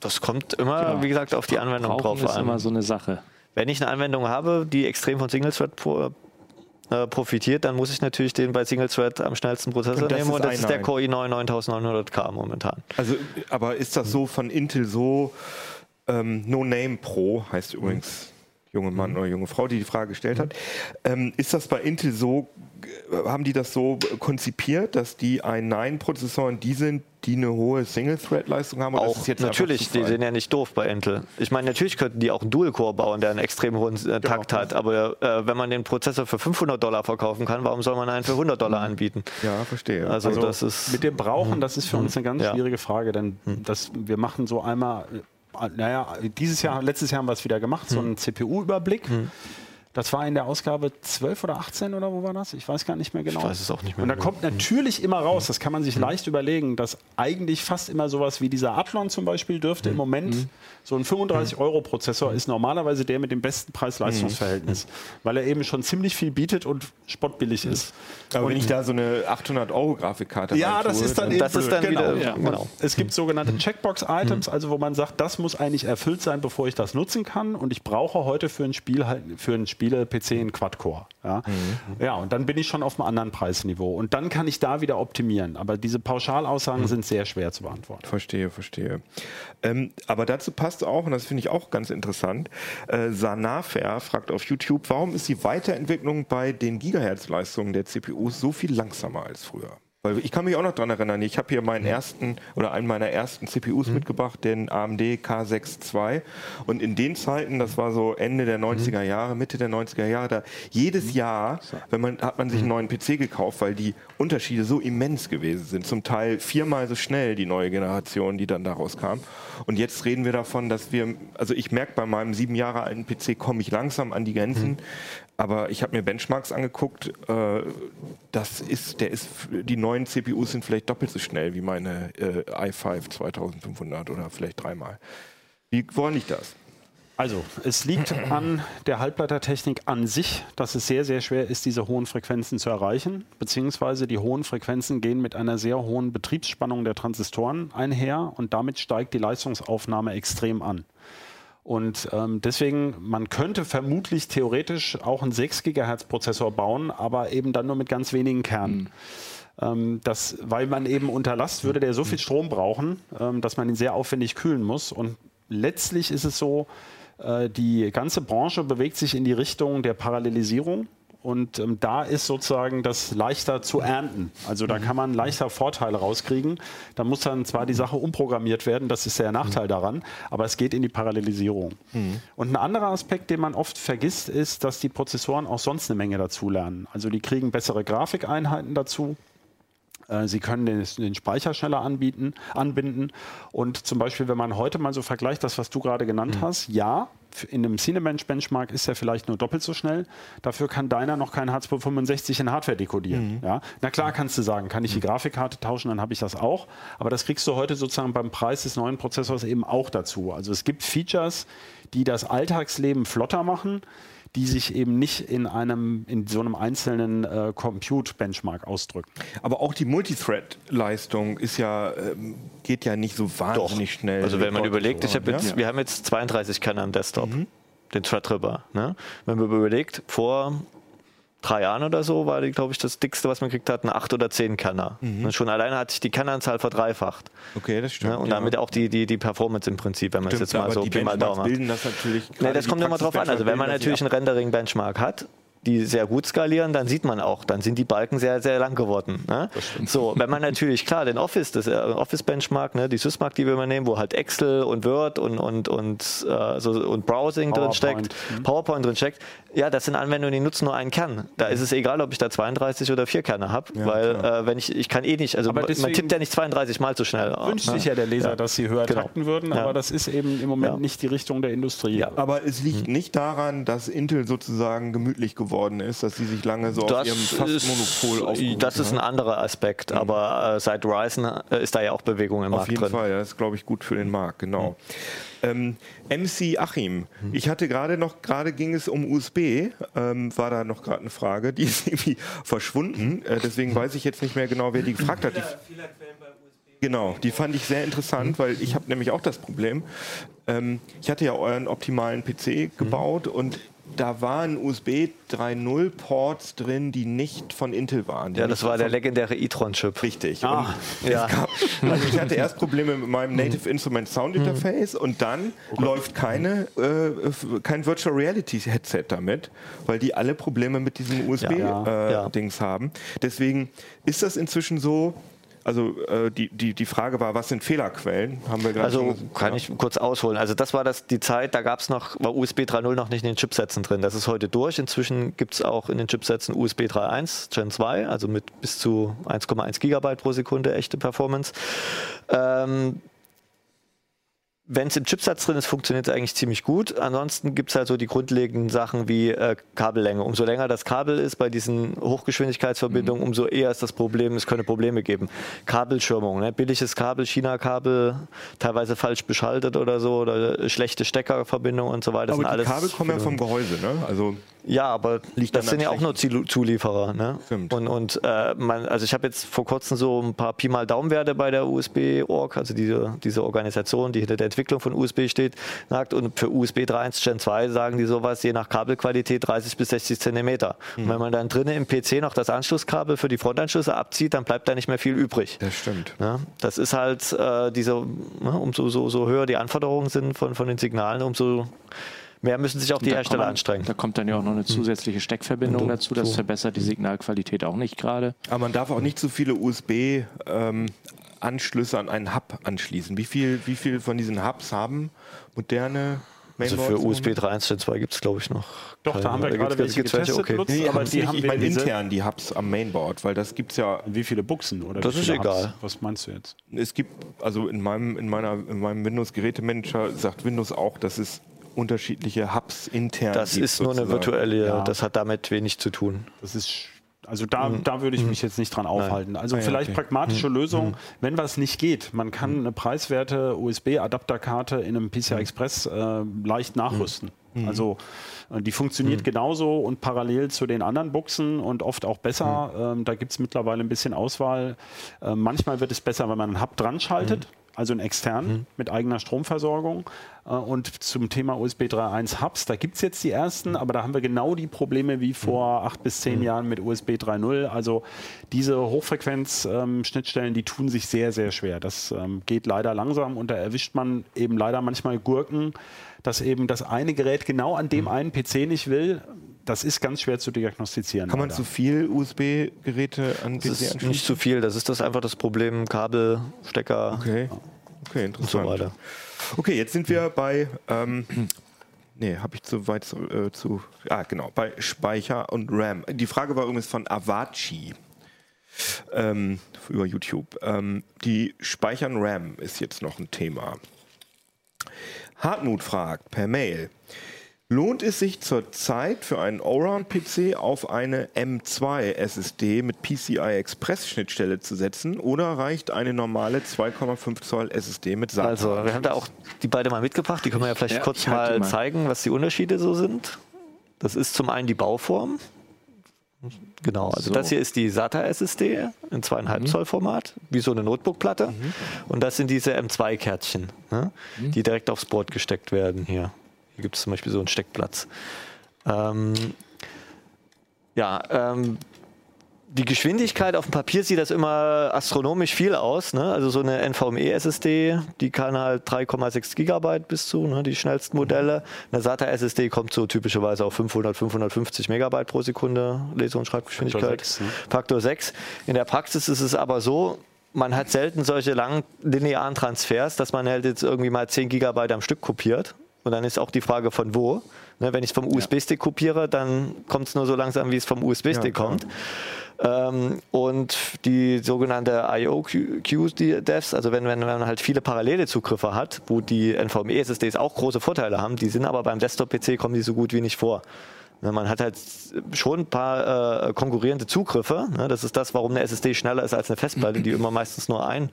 Das kommt immer, wie gesagt, auf die Anwendung Brauchen drauf ist an. immer so eine Sache. Wenn ich eine Anwendung habe, die extrem von Single Thread pro, äh, profitiert, dann muss ich natürlich den bei Single Thread am schnellsten Prozessor Und das nehmen ist und das ist der i9. Core i9 9900K momentan. Also, aber ist das so von Intel so ähm, No Name Pro heißt übrigens junge Mann oder junge Frau, die die Frage gestellt hat. Ähm, ist das bei Intel so, haben die das so konzipiert, dass die i9-Prozessoren die sind, die eine hohe Single-Thread-Leistung haben? Auch natürlich, die sind ja nicht doof bei Intel. Ich meine, natürlich könnten die auch einen Dual-Core bauen, der einen extrem hohen äh, Takt hat. Aber äh, wenn man den Prozessor für 500 Dollar verkaufen kann, warum soll man einen für 100 Dollar anbieten? Ja, verstehe. Also, Also das ist mit dem Brauchen, das ist für uns eine ganz Ja. schwierige Frage, denn das, wir machen so einmal, äh, naja, dieses Jahr, letztes Jahr haben wir es wieder gemacht, so einen CPU-Überblick. Das war in der Ausgabe 12 oder 18 oder wo war das? Ich weiß gar nicht mehr genau. Ich weiß es auch nicht mehr Und da genau. kommt natürlich immer raus, das kann man sich leicht überlegen, dass eigentlich fast immer sowas wie dieser Athlon zum Beispiel dürfte im Moment so ein 35-Euro-Prozessor ist normalerweise der mit dem besten Preis-Leistungs-Verhältnis, weil er eben schon ziemlich viel bietet und spottbillig ist. Aber wenn ich da so eine 800-Euro-Grafikkarte Ja, das ist dann eben Das ist dann genau. wieder- Ja. genau. Es gibt sogenannte Checkbox-Items, also wo man sagt, das muss eigentlich erfüllt sein, bevor ich das nutzen kann. Und ich brauche heute für ein Spiel halt für ein Spiele-PC einen Quad-Core. Ja? ja, und dann bin ich schon auf einem anderen Preisniveau. Und dann kann ich da wieder optimieren. Aber diese Pauschalaussagen sind sehr schwer zu beantworten. Verstehe, verstehe. Ähm, aber dazu passt auch, und das finde ich auch ganz interessant, äh, Sanafer fragt auf YouTube, warum ist die Weiterentwicklung bei den Gigahertz-Leistungen der CPUs so viel langsamer als früher? Weil ich kann mich auch noch daran erinnern, ich habe hier meinen ersten oder einen meiner ersten CPUs mitgebracht, den AMD K6 II. Und in den Zeiten, das war so Ende der 90er Jahre, Mitte der 90er Jahre, da jedes Jahr, wenn man, hat man sich einen neuen PC gekauft, weil die Unterschiede so immens gewesen sind. Zum Teil viermal so schnell die neue Generation, die dann daraus kam. Und jetzt reden wir davon, dass wir, also ich merke bei meinem sieben Jahre alten PC komme ich langsam an die Grenzen. Aber ich habe mir Benchmarks angeguckt. Äh, das ist, der ist, die neuen CPUs sind vielleicht doppelt so schnell wie meine äh, i5 2500 oder vielleicht dreimal. Wie, woran liegt das? Also, es liegt an der Halbleitertechnik an sich, dass es sehr, sehr schwer ist, diese hohen Frequenzen zu erreichen. Beziehungsweise die hohen Frequenzen gehen mit einer sehr hohen Betriebsspannung der Transistoren einher und damit steigt die Leistungsaufnahme extrem an. Und ähm, deswegen, man könnte vermutlich theoretisch auch einen 6 GHz Prozessor bauen, aber eben dann nur mit ganz wenigen Kernen. Ähm, das, weil man eben unter Last würde der so viel Strom brauchen, ähm, dass man ihn sehr aufwendig kühlen muss. Und letztlich ist es so, äh, die ganze Branche bewegt sich in die Richtung der Parallelisierung. Und ähm, da ist sozusagen das leichter zu ernten. Also da kann man leichter Vorteile rauskriegen. Da muss dann zwar die Sache umprogrammiert werden, das ist der Nachteil daran, aber es geht in die Parallelisierung. Und ein anderer Aspekt, den man oft vergisst, ist, dass die Prozessoren auch sonst eine Menge dazulernen. Also die kriegen bessere Grafikeinheiten dazu. Äh, Sie können den, den Speicher schneller anbieten, anbinden. Und zum Beispiel, wenn man heute mal so vergleicht, das, was du gerade genannt hast, ja, in einem Cinebench Benchmark ist er vielleicht nur doppelt so schnell. Dafür kann deiner noch kein H265 in Hardware dekodieren. Ja? Na klar kannst du sagen, kann ich die Grafikkarte tauschen, dann habe ich das auch. Aber das kriegst du heute sozusagen beim Preis des neuen Prozessors eben auch dazu. Also es gibt Features, die das Alltagsleben flotter machen die sich eben nicht in einem in so einem einzelnen äh, Compute-Benchmark ausdrücken. Aber auch die Multithread-Leistung ist ja, ähm, geht ja nicht so wahnsinnig schnell. Also wenn man überlegt, ich hab Prozessoren, jetzt, ja? wir haben jetzt 32 Kerner am Desktop, den Threadripper. Ne? Wenn man überlegt, vor drei Jahren oder so war, glaube ich, das dickste, was man gekriegt hat, ein 8 oder 10 Kerner. Und schon alleine hat sich die Kernanzahl verdreifacht. Okay, das stimmt. Ne? Und ja. damit auch die, die, die Performance im Prinzip, wenn man es jetzt mal so die Pi mal Daumen bilden das natürlich. Nee, das kommt immer drauf an. Also wenn man natürlich einen Rendering-Benchmark hat, die sehr gut skalieren, dann sieht man auch, dann sind die Balken sehr, sehr lang geworden. Ne? So, wenn man natürlich, klar, den Office, das äh, Office-Benchmark, ne, die Sysmark, die wir immer nehmen, wo halt Excel und Word und, und, und, äh, so, und Browsing drin PowerPoint. steckt, PowerPoint drin steckt, ja, das sind Anwendungen, die nutzen nur einen Kern. Da ist es egal, ob ich da 32 oder 4 Kerne habe, weil äh, wenn ich, ich kann eh nicht, also man tippt ja nicht 32 Mal so schnell. Wünscht ne? sich ja der Leser, Ja. dass sie höher Genau. takten würden, Ja. aber das ist eben im Moment Ja. nicht die Richtung der Industrie. Aber es liegt nicht daran, dass Intel sozusagen gemütlich geworden ist, dass sie sich lange so auf Das ihrem ist, Fast-Monopol aufgehoben das ist ein haben. anderer Aspekt, aber äh, seit Ryzen äh, ist da ja auch Bewegung im Auf Markt jeden drin. Fall, ja, das ist, glaube ich, gut für den Markt, genau. Ähm, MC Achim, ich hatte gerade noch, gerade ging es um USB, ähm, war da noch gerade eine Frage, die ist *laughs* irgendwie verschwunden, äh, deswegen weiß ich jetzt nicht mehr genau, wer die gefragt hat. Die, Genau, die fand ich sehr interessant, weil ich habe nämlich auch das Problem. Ähm, ich hatte ja euren optimalen PC gebaut und da waren USB 3.0 Ports drin, die nicht von Intel waren. Die Ja, das war der legendäre e-tron-Chip. Richtig. Ah, und ja. gab, *laughs* also ich hatte erst Probleme mit meinem Native Instrument Sound Interface und dann läuft keine, äh, kein Virtual Reality Headset damit, weil die alle Probleme mit diesem USB-Dings Ja. äh, Ja. Dings haben. Deswegen ist das inzwischen so. Also äh, die, die, die Frage war, was sind Fehlerquellen? Haben wir gerade Also schon- kann ja. ich kurz ausholen. Also das war das die Zeit, da gab es noch, war USB 3.0 noch nicht in den Chipsätzen drin. Das ist heute durch. Inzwischen gibt es auch in den Chipsätzen USB 3.1 Gen 2, also mit bis zu 1,1 Gigabyte pro Sekunde echte Performance. Ähm, wenn es im Chipsatz drin ist, funktioniert es eigentlich ziemlich gut. Ansonsten gibt es halt so die grundlegenden Sachen wie äh, Kabellänge. Umso länger das Kabel ist bei diesen Hochgeschwindigkeitsverbindungen, umso eher ist das Problem, es könnte Probleme geben. Kabelschirmung, ne? billiges Kabel, China-Kabel, teilweise falsch beschaltet oder so, oder schlechte Steckerverbindungen und so weiter. Aber die Kabel kommen ja vom Gehäuse, ne? Also ja, aber Liegt das sind ja auch nur Zulieferer. Ne? Stimmt. Und, und äh, man, also ich habe jetzt vor kurzem so ein paar Pi mal Daumenwerte bei der USB-Org, also diese, diese Organisation, die hinter der Entwicklung von USB steht, sagt. Und für USB 3.1 Gen 2 sagen die sowas, je nach Kabelqualität 30 bis 60 Zentimeter. Mhm. Und wenn man dann drinnen im PC noch das Anschlusskabel für die Frontanschlüsse abzieht, dann bleibt da nicht mehr viel übrig. das stimmt. Ja, das ist halt äh, diese, ne, umso so, so höher die Anforderungen sind von, von den Signalen, umso mehr müssen sich auch die Hersteller kommen- anstrengen. Da kommt dann ja auch noch eine zusätzliche Steckverbindung dazu. Das verbessert die Signalqualität auch nicht gerade. Aber man darf auch nicht zu viele USB-Anschlüsse an einen Hub anschließen. Wie viel, wie viel von diesen Hubs haben moderne Also Mainboards? für USB 3.1 Gen 2 gibt es, glaube ich, noch. Doch, da haben wir keine. gerade welche getestet, okay. Lutz. Nee, aber die haben ich wir meine intern die Hubs am Mainboard, weil das gibt es ja, Wie viele Buchsen oder Das wie ist egal. Hubs? Was meinst du jetzt? es gibt, also in meinem, in meiner, in meinem Windows-Gerätemanager sagt Windows auch, dass es unterschiedliche Hubs intern Das gibt. ist nur eine sozusagen. virtuelle, Ja. das hat damit wenig zu tun. Das ist also da, da würde ich mich jetzt nicht dran aufhalten. Also Ah, ja, vielleicht okay. pragmatische Lösung, wenn was nicht geht. Man kann eine preiswerte USB-Adapterkarte in einem PCI Express äh, leicht nachrüsten. Also äh, die funktioniert genauso und parallel zu den anderen Buchsen und oft auch besser. Ähm, da gibt es mittlerweile ein bisschen Auswahl. Äh, manchmal wird es besser, wenn man einen Hub dran schaltet. Also einen externen mit eigener Stromversorgung. Äh, Und zum Thema USB 3.1 Hubs, da gibt es jetzt die ersten, aber da haben wir genau die Probleme wie vor acht bis zehn Jahren mit USB 3.0. Also diese Hochfrequenz-Schnittstellen, die tun sich sehr, sehr schwer. Das ähm, geht leider langsam und da erwischt man eben leider manchmal Gurken, dass eben das eine Gerät genau an dem einen PC nicht will. Das ist ganz schwer zu diagnostizieren. Kann man leider. zu viel USB-Geräte an Das PC ist anschließen? nicht zu viel, das ist das einfach das Problem, Kabel, Stecker Okay. Okay, und interessant. so weiter. Okay, jetzt sind wir bei. Ähm, *clears throat* nee, habe ich zu weit zu, äh, zu. Ah, genau, bei Speicher und RAM. Die Frage war übrigens von Avachi ähm, über YouTube. Ähm, die Speichern RAM ist jetzt noch ein Thema. Hartmut fragt per Mail. Lohnt es sich zurzeit für einen Allround-PC auf eine M2 SSD mit PCI Express Schnittstelle zu setzen oder reicht eine normale 2,5 Zoll SSD mit SATA? Also, wir haben da auch die beide mal mitgebracht, die können wir ja vielleicht Ja, kurz mal, mal. zeigen, was die Unterschiede so sind. Das ist zum einen die Bauform. Genau, also So. das hier ist die SATA SSD in zweieinhalb Zoll Format, wie so eine Notebook-Platte. Und das sind diese M2-Kärtchen, ne, die direkt aufs Board gesteckt werden hier. Hier gibt es zum Beispiel so einen Steckplatz. Ähm, ja, ähm, die Geschwindigkeit auf dem Papier sieht das immer astronomisch viel aus. Ne? Also so eine NVMe-SSD, die kann halt 3,6 Gigabyte bis zu, ne? die schnellsten Modelle. Eine SATA-SSD kommt so typischerweise auf 500, 550 Megabyte pro Sekunde Lese- und Schreibgeschwindigkeit. Faktor sechs, ne? Faktor 6. In der Praxis ist es aber so, man hat selten solche langen linearen Transfers, dass man halt jetzt irgendwie mal 10 Gigabyte am Stück kopiert. Und dann ist auch die Frage von wo. Ne, wenn ich es vom USB-Stick kopiere, dann kommt es nur so langsam, wie es vom USB-Stick kommt. Ähm, und die sogenannte IO-Q-Devs, also wenn, wenn man halt viele parallele Zugriffe hat, wo die NVMe-SSDs auch große Vorteile haben, die sind aber beim Desktop-PC kommen die so gut wie nicht vor. Ne, Man hat halt schon ein paar äh, konkurrierende Zugriffe. Ne? Das ist das, warum eine SSD schneller ist als eine Festplatte, die immer meistens nur ein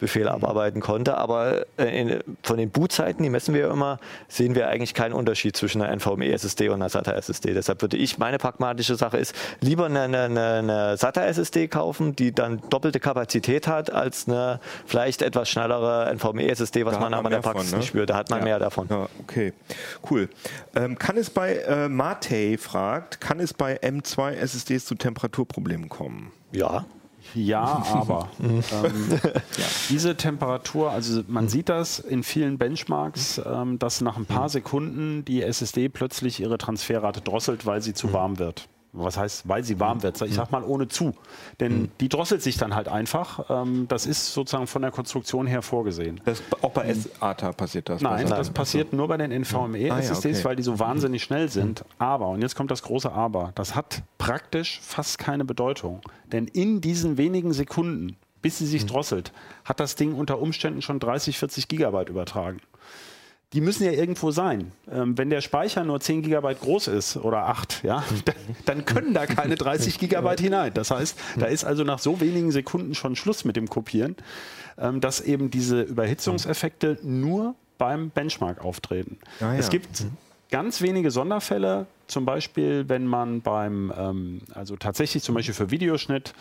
Befehle abarbeiten konnte. Aber äh, in, von den Bootzeiten, die messen wir ja immer, sehen wir eigentlich keinen Unterschied zwischen einer NVMe-SSD und einer SATA-SSD. Deshalb würde ich, meine pragmatische Sache ist, lieber eine, eine, eine SATA-SSD kaufen, die dann doppelte Kapazität hat, als eine vielleicht etwas schnellere NVMe-SSD, was Da man aber der Praxis von, ne? nicht spürt. Da hat man Ja. mehr davon. Ja, okay. Cool. Ähm, kann es bei äh, Matei fragt, kann es bei M2 SSDs zu Temperaturproblemen kommen? Ja. Ja, *laughs* aber ähm, *laughs* diese Temperatur, also man sieht das in vielen Benchmarks, ähm, dass nach ein paar Sekunden die SSD plötzlich ihre Transferrate drosselt, weil sie zu warm wird. Was heißt, weil sie warm wird? Ich sag mal ohne zu. Denn die drosselt sich dann halt einfach. Ähm, das ist sozusagen von der Konstruktion her vorgesehen. Das, auch bei SATA passiert das? Nein, das SATA? passiert nur bei den NVMe-SSDs, Ah, ja, okay. weil die so wahnsinnig schnell sind. Aber, und jetzt kommt das große Aber, das hat praktisch fast keine Bedeutung. Denn in diesen wenigen Sekunden, bis sie sich drosselt, hat das Ding unter Umständen schon 30, 40 Gigabyte übertragen. Die müssen ja irgendwo sein. Ähm, wenn der Speicher nur 10 Gigabyte groß ist oder 8, ja, *laughs* dann, dann können da keine 30 *laughs* Gigabyte hinein. Das heißt, da ist also nach so wenigen Sekunden schon Schluss mit dem Kopieren, ähm, dass eben diese Überhitzungseffekte nur beim Benchmark auftreten. Ah, ja. Es gibt ganz wenige Sonderfälle, zum Beispiel, wenn man beim, ähm, also tatsächlich zum Beispiel für Videoschnitt,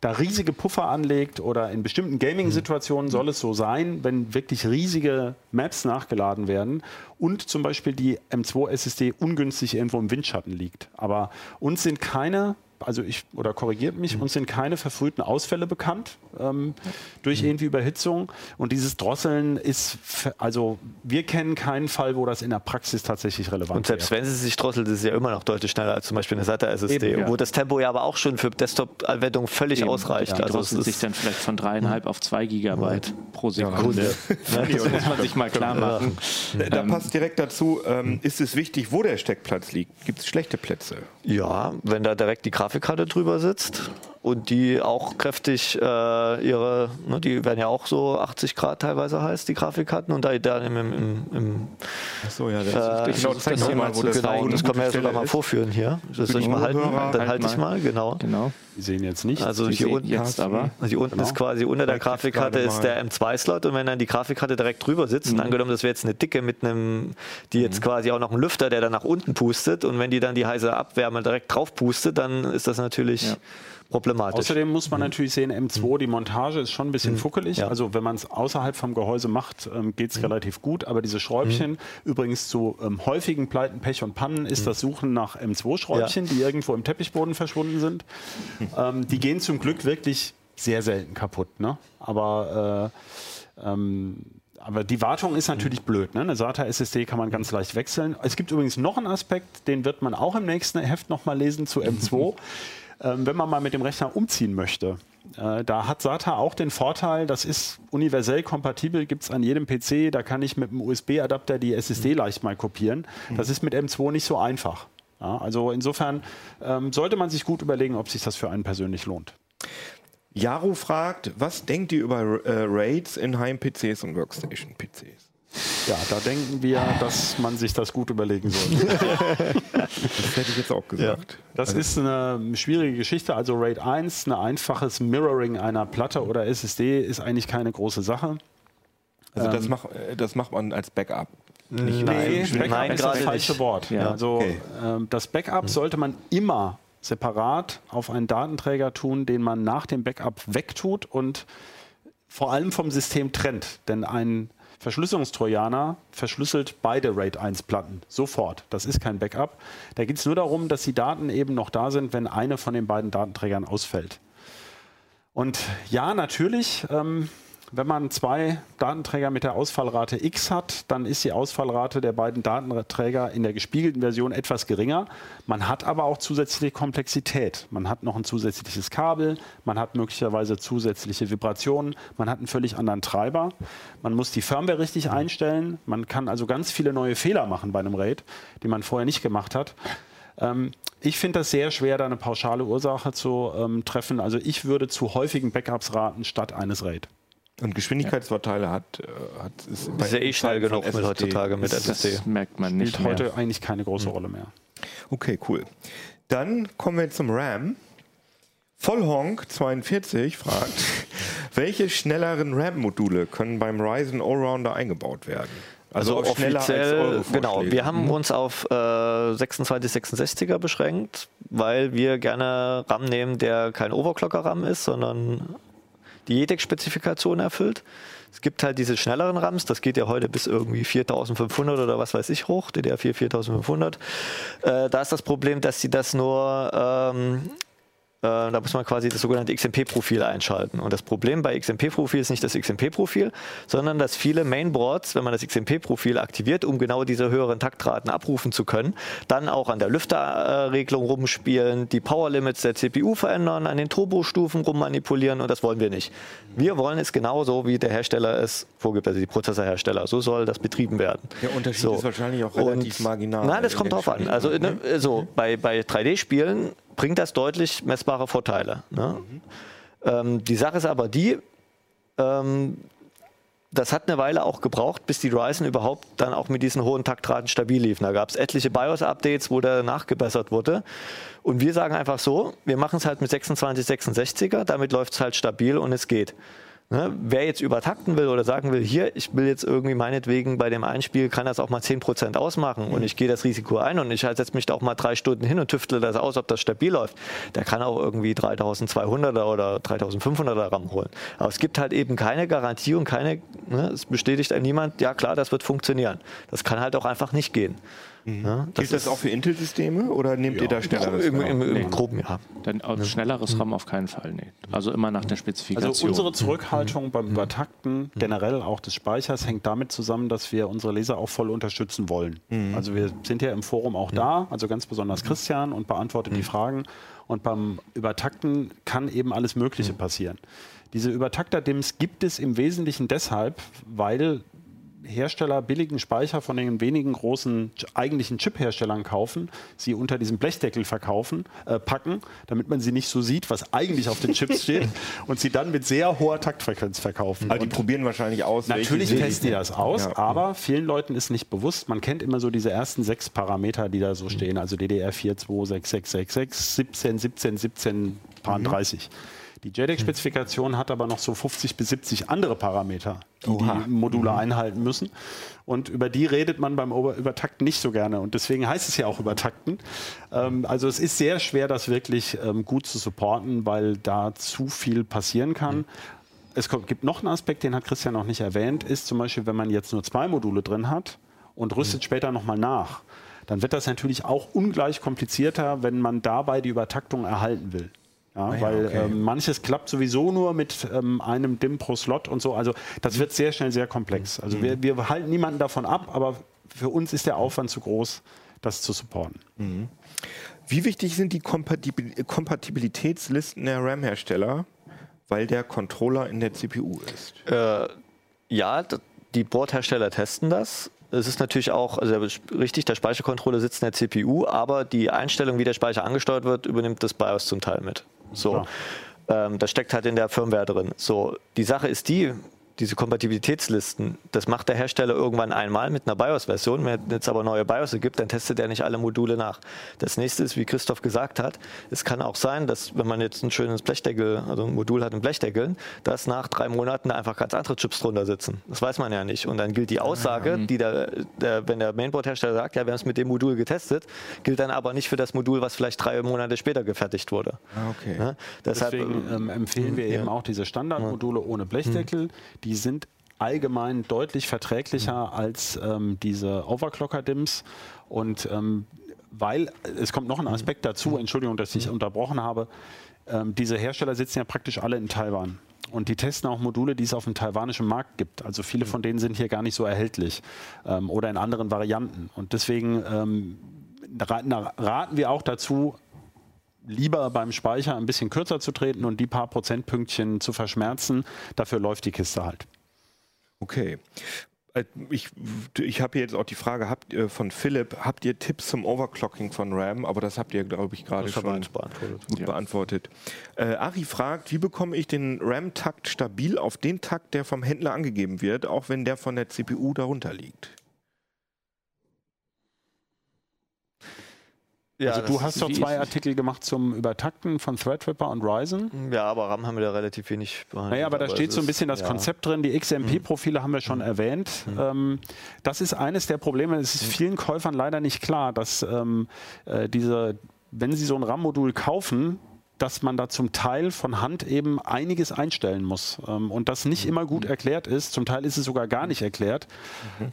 da riesige Puffer anlegt oder in bestimmten Gaming-Situationen soll es so sein, wenn wirklich riesige Maps nachgeladen werden und zum Beispiel die M2-SSD ungünstig irgendwo im Windschatten liegt. Aber uns sind keine, also ich, oder korrigiert mich, uns sind keine verfrühten Ausfälle bekannt ähm, durch irgendwie Überhitzung. Und dieses Drosseln ist, also wir kennen keinen Fall, wo das in der Praxis tatsächlich relevant Und selbst wäre. wenn sie sich drosselt, ist es ja immer noch deutlich schneller als zum Beispiel eine SATA-SSD, Eben, ja. wo das Tempo ja aber auch schon für Desktop-Anwendungen völlig Eben. ausreicht. Die Also es sich ist, dann vielleicht von dreieinhalb auf zwei Gigabyte pro Sekunde. *laughs* Das muss man sich mal klar machen. Da passt direkt dazu, ähm, ist es wichtig, wo der Steckplatz liegt? Gibt es schlechte Plätze? Ja, wenn da direkt die Grafikkarte drüber sitzt und die auch kräftig äh, ihre, ne, die werden ja auch so 80 Grad teilweise heiß, die Grafikkarten, und da, da im, im, im, im Achso, ja, äh, das genau, zeig das, doch mal, wo das, genau, das können wir ja sogar mal ist. vorführen hier. Das soll ich mal halten? Dann halt halte ich mal. genau. Genau. Die sehen jetzt nicht. Also Die hier unten, jetzt aber. also hier unten ist quasi unter der Grafikkarte ist der M2-Slot und wenn dann die Grafikkarte direkt drüber sitzt, und angenommen, das wäre jetzt eine dicke mit einem, die jetzt quasi auch noch einen Lüfter, der dann nach unten pustet und wenn die dann die heiße Abwärme direkt drauf pustet, dann ist das natürlich Ja. Problematisch. Außerdem muss man natürlich sehen, M2, die Montage ist schon ein bisschen fuckelig. Ja. Also wenn man es außerhalb vom Gehäuse macht, ähm, geht es relativ gut. Aber diese Schräubchen, übrigens zu ähm, häufigen Pleiten, Pech und Pannen, ist das Suchen nach M2-Schräubchen, die irgendwo im Teppichboden verschwunden sind. *laughs* Ähm, die gehen zum Glück wirklich sehr selten kaputt. Ne? Aber äh, ähm, aber die Wartung ist natürlich blöd. Ne? Eine SATA-SSD kann man ganz leicht wechseln. Es gibt übrigens noch einen Aspekt, den wird man auch im nächsten Heft nochmal lesen zu M2. *laughs* ähm, wenn man mal mit dem Rechner umziehen möchte. Äh, da hat SATA auch den Vorteil, das ist universell kompatibel, gibt es an jedem PC. Da kann ich mit einem USB-Adapter die SSD leicht mal kopieren. Das ist mit M2 nicht so einfach. Ja, also insofern ähm, sollte man sich gut überlegen, ob sich das für einen persönlich lohnt. Jaro fragt, was denkt ihr über äh, Raids in Heim-PCs und Workstation-PCs? Ja, da denken wir, dass man sich das gut überlegen sollte. *laughs* Das hätte ich jetzt auch gesagt. Das ist eine schwierige Geschichte. Also RAID 1, ein einfaches Mirroring einer Platte oder SSD ist eigentlich keine große Sache. Also das, mach, äh, das macht man als Backup. Nicht Nee, nein, Backup nein, ist das falsche nicht. Wort. Ja. Also Okay. ähm, das Backup sollte man immer separat auf einen Datenträger tun, den man nach dem Backup wegtut und vor allem vom System trennt. Denn ein Verschlüsselungstrojaner verschlüsselt beide RAID 1 Platten sofort. Das ist kein Backup. Da geht es nur darum, dass die Daten eben noch da sind, wenn eine von den beiden Datenträgern ausfällt. Und ja, natürlich, ähm, wenn man zwei Datenträger mit der Ausfallrate X hat, dann ist die Ausfallrate der beiden Datenträger in der gespiegelten Version etwas geringer. Man hat aber auch zusätzliche Komplexität. Man hat noch ein zusätzliches Kabel, man hat möglicherweise zusätzliche Vibrationen, man hat einen völlig anderen Treiber. Man muss die Firmware richtig einstellen. Man kann also ganz viele neue Fehler machen bei einem RAID, die man vorher nicht gemacht hat. Ähm, ich finde das sehr schwer, da eine pauschale Ursache zu ähm, treffen. Also ich würde zu häufigen Backups raten statt eines RAID. Und Geschwindigkeitsvorteile hat, äh, hat ist ist ja eh schnell genug mit heutzutage mit SSD. Das merkt man nicht Spielt mehr. heute eigentlich keine große Rolle mehr. Okay, cool. Dann kommen wir zum RAM. Vollhonk 42 fragt, *laughs* Welche schnelleren RAM-Module können beim Ryzen Allrounder eingebaut werden? Also, auch schneller als offiziell, eure genau. Wir haben uns auf äh, 2666er beschränkt, weil wir gerne RAM nehmen, der kein Overclocker-RAM ist, sondern die JEDEC-Spezifikation erfüllt. Es gibt halt diese schnelleren RAMs, das geht ja heute bis irgendwie 4500 oder was weiß ich hoch, DDR4 4500. Äh, da ist das Problem, dass sie das nur ähm, äh, da muss man quasi das sogenannte XMP-Profil einschalten. Und das Problem bei XMP-Profil ist nicht das XMP-Profil, sondern dass viele Mainboards, wenn man das XMP-Profil aktiviert, um genau diese höheren Taktraten abrufen zu können, dann auch an der Lüfterregelung rumspielen, die Power-Limits der CPU verändern, an den Turbostufen rummanipulieren und das wollen wir nicht. Wir wollen es genauso, wie der Hersteller es vorgibt, also die Prozessorhersteller. So soll das betrieben werden. Der Unterschied So. ist wahrscheinlich auch relativ Und- marginal. Nein, das kommt drauf an. Also ne, so, bei, bei 3D-Spielen bringt das deutlich messbare Vorteile. Ne? Ähm, die Sache ist aber die, ähm, das hat eine Weile auch gebraucht, bis die Ryzen überhaupt dann auch mit diesen hohen Taktraten stabil liefen. Da gab es etliche BIOS-Updates, wo der nachgebessert wurde. Und wir sagen einfach so, wir machen es halt mit 2666er, damit läuft es halt stabil und es geht. Ne? Wer jetzt übertakten will oder sagen will, hier, ich will jetzt irgendwie meinetwegen bei dem Einspiel, kann das auch mal 10% ausmachen und ich gehe das Risiko ein und ich setze mich da auch mal drei Stunden hin und tüftle das aus, ob das stabil läuft, der kann auch irgendwie 3200er oder 3500er RAM holen. Aber es gibt halt eben keine Garantie und keine, ne, es bestätigt einem niemand, ja klar, das wird funktionieren. Das kann halt auch einfach nicht gehen. Ja, Gilt das auch für Intel-Systeme oder nehmt ihr da schnelleres? im, im, im Nee. Groben, ja. Dann auf schnelleres RAM auf keinen Fall, nee. Also immer nach der Spezifikation. Also unsere Zurückhaltung beim Übertakten, generell auch des Speichers, hängt damit zusammen, dass wir unsere Leser auch voll unterstützen wollen. Also wir sind ja im Forum auch da, also ganz besonders Christian und beantwortet die Fragen. Und beim Übertakten kann eben alles Mögliche passieren. Diese Übertakter-DIMMs gibt es im Wesentlichen deshalb, weil Hersteller billigen Speicher von den wenigen großen ch- eigentlichen Chip-Herstellern kaufen, sie unter diesem Blechdeckel verkaufen, äh, packen, damit man sie nicht so sieht, was eigentlich auf den Chips steht, *laughs* und sie dann mit sehr hoher Taktfrequenz verkaufen. Also die Und probieren wahrscheinlich aus. Natürlich testen die das aus, Ja. aber vielen Leuten ist nicht bewusst, man kennt immer so diese ersten sechs Parameter, die da so stehen, also DDR4, 2, 6, 6, 6, 6, 17, 17, 17, paar 30. Die JEDEC-Spezifikation hat aber noch so 50 bis 70 andere Parameter, die Oha. die Module einhalten müssen. Und über die redet man beim Ober Übertakten nicht so gerne. Und deswegen heißt es ja auch Übertakten. Ähm, also es ist sehr schwer, das wirklich ähm, gut zu supporten, weil da zu viel passieren kann. Es kommt, gibt noch einen Aspekt, den hat Christian noch nicht erwähnt, ist zum Beispiel, wenn man jetzt nur zwei Module drin hat und rüstet später nochmal nach, dann wird das natürlich auch ungleich komplizierter, wenn man dabei die Übertaktung erhalten will. Ja, ja, weil okay. ähm, manches klappt sowieso nur mit ähm, einem DIM pro Slot und so. Also das wird sehr schnell sehr komplex. Also wir, wir halten niemanden davon ab, aber für uns ist der Aufwand zu groß, das zu supporten. Wie wichtig sind die Kompatibil Kompatibilitätslisten der RAM-Hersteller, weil der Controller in der CPU ist? Äh, ja, die Bordhersteller testen das. Es ist natürlich auch, also richtig, der Speichercontroller sitzt in der CPU, aber die Einstellung, wie der Speicher angesteuert wird, übernimmt das BIOS zum Teil mit. So. Ähm, das steckt halt in der Firmware drin. So, die Sache ist die, diese Kompatibilitätslisten, das macht der Hersteller irgendwann einmal mit einer BIOS-Version. Wenn es jetzt aber neue BIOS gibt, dann testet er nicht alle Module nach. Das nächste ist, wie Christoph gesagt hat, es kann auch sein, dass wenn man jetzt ein schönes Blechdeckel, also ein Modul hat in Blechdeckeln, dass nach drei Monaten da einfach ganz andere Chips drunter sitzen. Das weiß man ja nicht. Und dann gilt die Aussage, die der, der, wenn der Mainboard-Hersteller sagt, ja, wir haben es mit dem Modul getestet, gilt dann aber nicht für das Modul, was vielleicht drei Monate später gefertigt wurde. Ah, okay. Ne? Deshalb, Deswegen ähm, empfehlen wir eben auch diese Standardmodule ohne Blechdeckel. Die sind allgemein deutlich verträglicher als ähm, diese Overclocker-DIMMs. Und ähm, weil, es kommt noch ein Aspekt dazu, Entschuldigung, dass ich unterbrochen habe, ähm, diese Hersteller sitzen ja praktisch alle in Taiwan. Und die testen auch Module, die es auf dem taiwanischen Markt gibt. Also viele von denen sind hier gar nicht so erhältlich ähm, oder in anderen Varianten. Und deswegen ähm, raten wir auch dazu, lieber beim Speicher ein bisschen kürzer zu treten und die paar Prozentpünktchen zu verschmerzen. Dafür läuft die Kiste halt. Okay. Äh, Ich, ich habe jetzt auch die Frage habt, ihr von Philipp, habt ihr Tipps zum Overclocking von RAM? Aber das habt ihr, glaube ich, gerade schon beantwortet. gut beantwortet. Äh, Ari fragt, wie bekomme ich den RAM-Takt stabil auf den Takt, der vom Händler angegeben wird, auch wenn der von der CPU darunter liegt? Ja, also du hast doch zwei Artikel gemacht zum Übertakten von Threadripper und Ryzen. Ja, aber RAM haben wir da relativ wenig behandelt. Naja, aber da steht es so ein bisschen das ja. Konzept drin. Die XMP-Profile haben wir schon erwähnt. Ähm, das ist eines der Probleme. Es ist vielen Käufern leider nicht klar, dass ähm, äh, diese, wenn sie so ein RAM-Modul kaufen, dass man da zum Teil von Hand eben einiges einstellen muss ähm, und das nicht immer gut erklärt ist. Zum Teil ist es sogar gar nicht erklärt.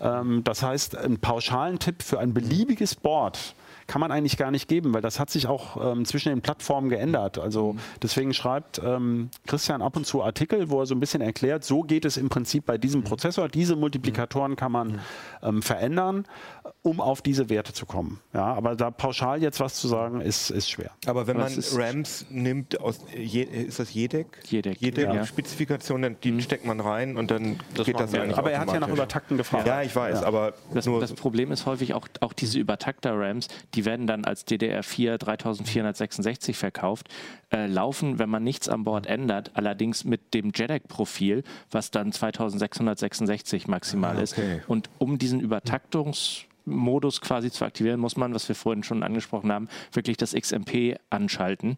Ähm, das heißt, einen pauschalen Tipp für ein beliebiges Board kann man eigentlich gar nicht geben, weil das hat sich auch ähm, zwischen den Plattformen geändert. Also deswegen schreibt ähm, Christian ab und zu Artikel, wo er so ein bisschen erklärt, so geht es im Prinzip bei diesem Prozessor. Diese Multiplikatoren kann man ähm, verändern, um auf diese Werte zu kommen. Ja, aber da pauschal jetzt was zu sagen, ist, ist schwer. Aber wenn Aber man RAMs nimmt aus, je, ist das JEDEC? JEDEC, JEDEC ja. Die steckt man rein und dann Das geht das eigentlich Aber er hat ja nach. Übertakten gefragt. Ja, ich weiß, Ja. aber Das, nur das Problem ist häufig auch, auch diese Übertakter-RAMs, die werden dann als DDR4 3466 verkauft, äh, laufen, wenn man nichts an Bord ändert, allerdings mit dem JEDEC-Profil, was dann 2666 maximal ist. okay. Und um diesen Übertaktungsmodus quasi zu aktivieren, muss man, was wir vorhin schon angesprochen haben, wirklich das XMP anschalten.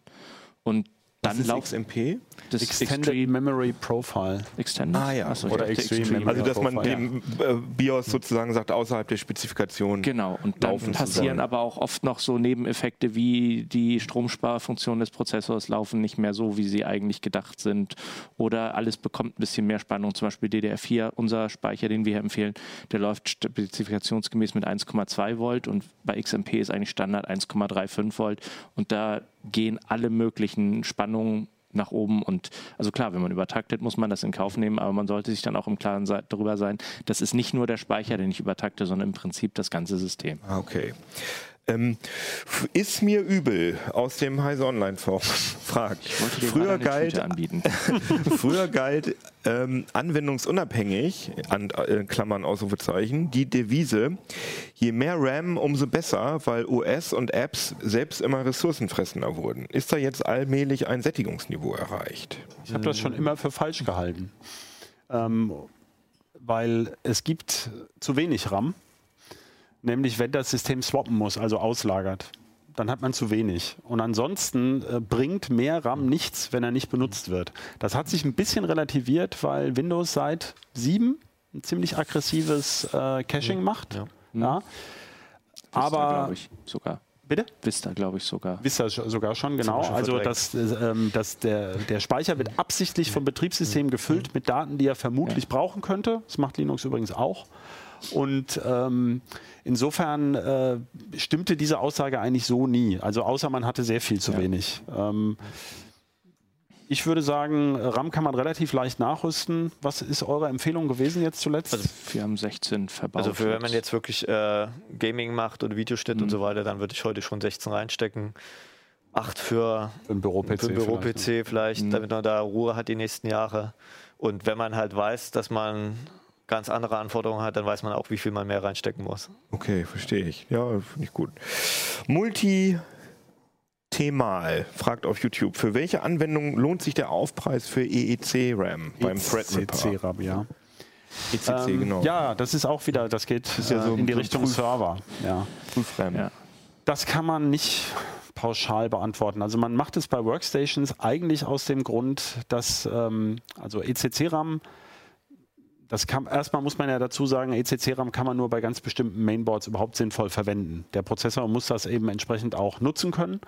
Und das dann ist laufen XMP. das Extended Extreme Memory Profile. Extended. Ah, ja. Achso, Oder Extreme Extreme. Also, dass man Profile. dem äh, BIOS sozusagen sagt, außerhalb der Spezifikation. Genau, und dann passieren aber auch oft noch so Nebeneffekte wie die Stromsparfunktionen des Prozessors laufen nicht mehr so, wie sie eigentlich gedacht sind. Oder alles bekommt ein bisschen mehr Spannung. Zum Beispiel DDR4, unser Speicher, den wir hier empfehlen, der läuft spezifikationsgemäß mit 1,2 Volt und bei XMP ist eigentlich Standard 1,35 Volt. Und da gehen alle möglichen Spannungen nach oben und also klar, wenn man übertaktet, muss man das in Kauf nehmen, aber man sollte sich dann auch im Klaren darüber sein, das ist nicht nur der Speicher, den ich übertakte, sondern im Prinzip das ganze System. Ah, Okay. Ähm, ist mir übel aus dem Heise Online Forum *laughs* dir Früher galt, *laughs* früher galt ähm, anwendungsunabhängig, an äh, Klammern Ausrufezeichen, die Devise, je mehr RAM, umso besser, weil OS und Apps selbst immer ressourcenfressender wurden. Ist da jetzt allmählich ein Sättigungsniveau erreicht? Ich habe das schon immer für falsch gehalten. Ähm, weil es gibt zu wenig RAM. Nämlich, wenn das System swappen muss, also auslagert, dann hat man zu wenig. Und ansonsten äh, bringt mehr RAM nichts, wenn er nicht benutzt wird. Das hat sich ein bisschen relativiert, weil Windows seit 7 ein ziemlich aggressives äh, Caching macht. Ja. Vista, Aber, glaube ich, sogar. bitte? Vista, glaube ich, sogar. Sch- sogar schon, genau. schon Also verdrängt. das, äh, ähm, das, der, der Speicher wird absichtlich vom Betriebssystem gefüllt mit Daten, die er vermutlich brauchen könnte. Das macht Linux übrigens auch. Und ähm, insofern äh, stimmte diese Aussage eigentlich so nie. Also außer man hatte sehr viel zu Ja. wenig. Ähm, ich würde sagen, RAM kann man relativ leicht nachrüsten. Was ist eure Empfehlung gewesen jetzt zuletzt? Wir haben 16 verbaut. Also für wenn man jetzt wirklich äh, Gaming macht oder Videoschnitt Mhm. und so weiter, dann würde ich heute schon 16 reinstecken. 8 für, Ein Büro-PC Büro-PC vielleicht, ne? vielleicht, damit man da Ruhe hat die nächsten Jahre. Und wenn man halt weiß, dass man ganz andere Anforderungen hat, dann weiß man auch, wie viel man mehr reinstecken muss. Okay, verstehe ich. Ja, finde ich gut. Multi Themal fragt auf YouTube, für welche Anwendung lohnt sich der Aufpreis für EEC-RAM beim Threadripper? ECC-RAM, ja. ECC, Ähm, genau. Ja, das ist auch wieder, das geht ja äh, so in die ein Richtung Prüf- Server. Ja. Prüf-RAM. Ja. Das kann man nicht pauschal beantworten. Also man macht es bei Workstations eigentlich aus dem Grund, dass ähm, also ECC-RAM, das kann, erstmal muss man ja dazu sagen, ECC-RAM kann man nur bei ganz bestimmten Mainboards überhaupt sinnvoll verwenden. Der Prozessor muss das eben entsprechend auch nutzen können.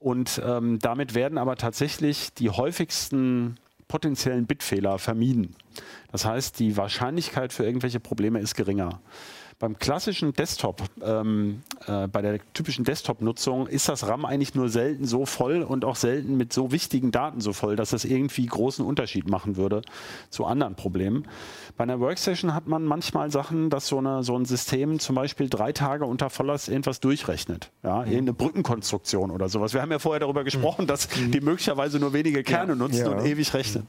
Und ähm, damit werden aber tatsächlich die häufigsten potenziellen Bitfehler vermieden. Das heißt, die Wahrscheinlichkeit für irgendwelche Probleme ist geringer. Beim klassischen Desktop, ähm, äh, bei der typischen Desktop-Nutzung, ist das RAM eigentlich nur selten so voll und auch selten mit so wichtigen Daten so voll, dass das irgendwie großen Unterschied machen würde zu anderen Problemen. Bei einer Workstation hat man manchmal Sachen, dass so, eine, so ein System zum Beispiel drei Tage unter Volllast irgendwas durchrechnet. Ja, irgendeine Brückenkonstruktion oder sowas. Wir haben ja vorher darüber gesprochen, dass die möglicherweise nur wenige Kerne nutzen Ja. und ewig rechnen.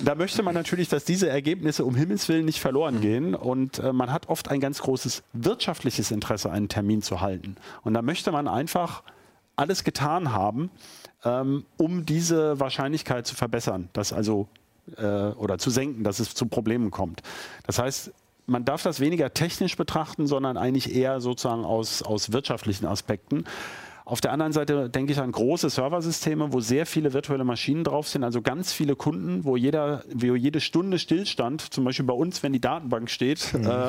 Da möchte man natürlich, dass diese Ergebnisse um Himmels Willen nicht verloren gehen und äh, man hat oft ein ganz großes wirtschaftliches Interesse, einen Termin zu halten. Und da möchte man einfach alles getan haben, ähm, um diese Wahrscheinlichkeit zu verbessern, dass also äh, oder zu senken, dass es zu Problemen kommt. Das heißt, man darf das weniger technisch betrachten, sondern eigentlich eher sozusagen aus, aus wirtschaftlichen Aspekten. Auf der anderen Seite denke ich an große Serversysteme, wo sehr viele virtuelle Maschinen drauf sind, also ganz viele Kunden, wo, jeder, wo jede Stunde Stillstand, zum Beispiel bei uns, wenn die Datenbank steht, *laughs* Mhm. äh,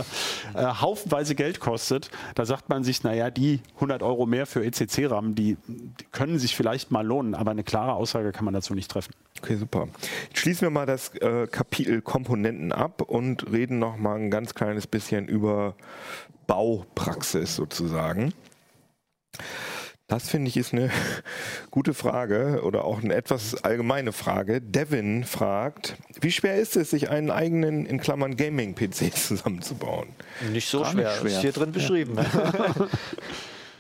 äh, haufenweise Geld kostet. Da sagt man sich, naja, die 100 Euro mehr für ECC-RAM, die, die können sich vielleicht mal lohnen, aber eine klare Aussage kann man dazu nicht treffen. Okay, super. Jetzt schließen wir mal das äh, Kapitel Komponenten ab und reden noch mal ein ganz kleines bisschen über Baupraxis sozusagen. Das finde ich ist eine *laughs* gute Frage oder auch eine etwas allgemeine Frage. Devin fragt, wie schwer ist es, sich einen eigenen, in Klammern Gaming-PC *laughs* zusammenzubauen? Nicht so schwer. nicht schwer. Ist hier drin beschrieben. *laughs*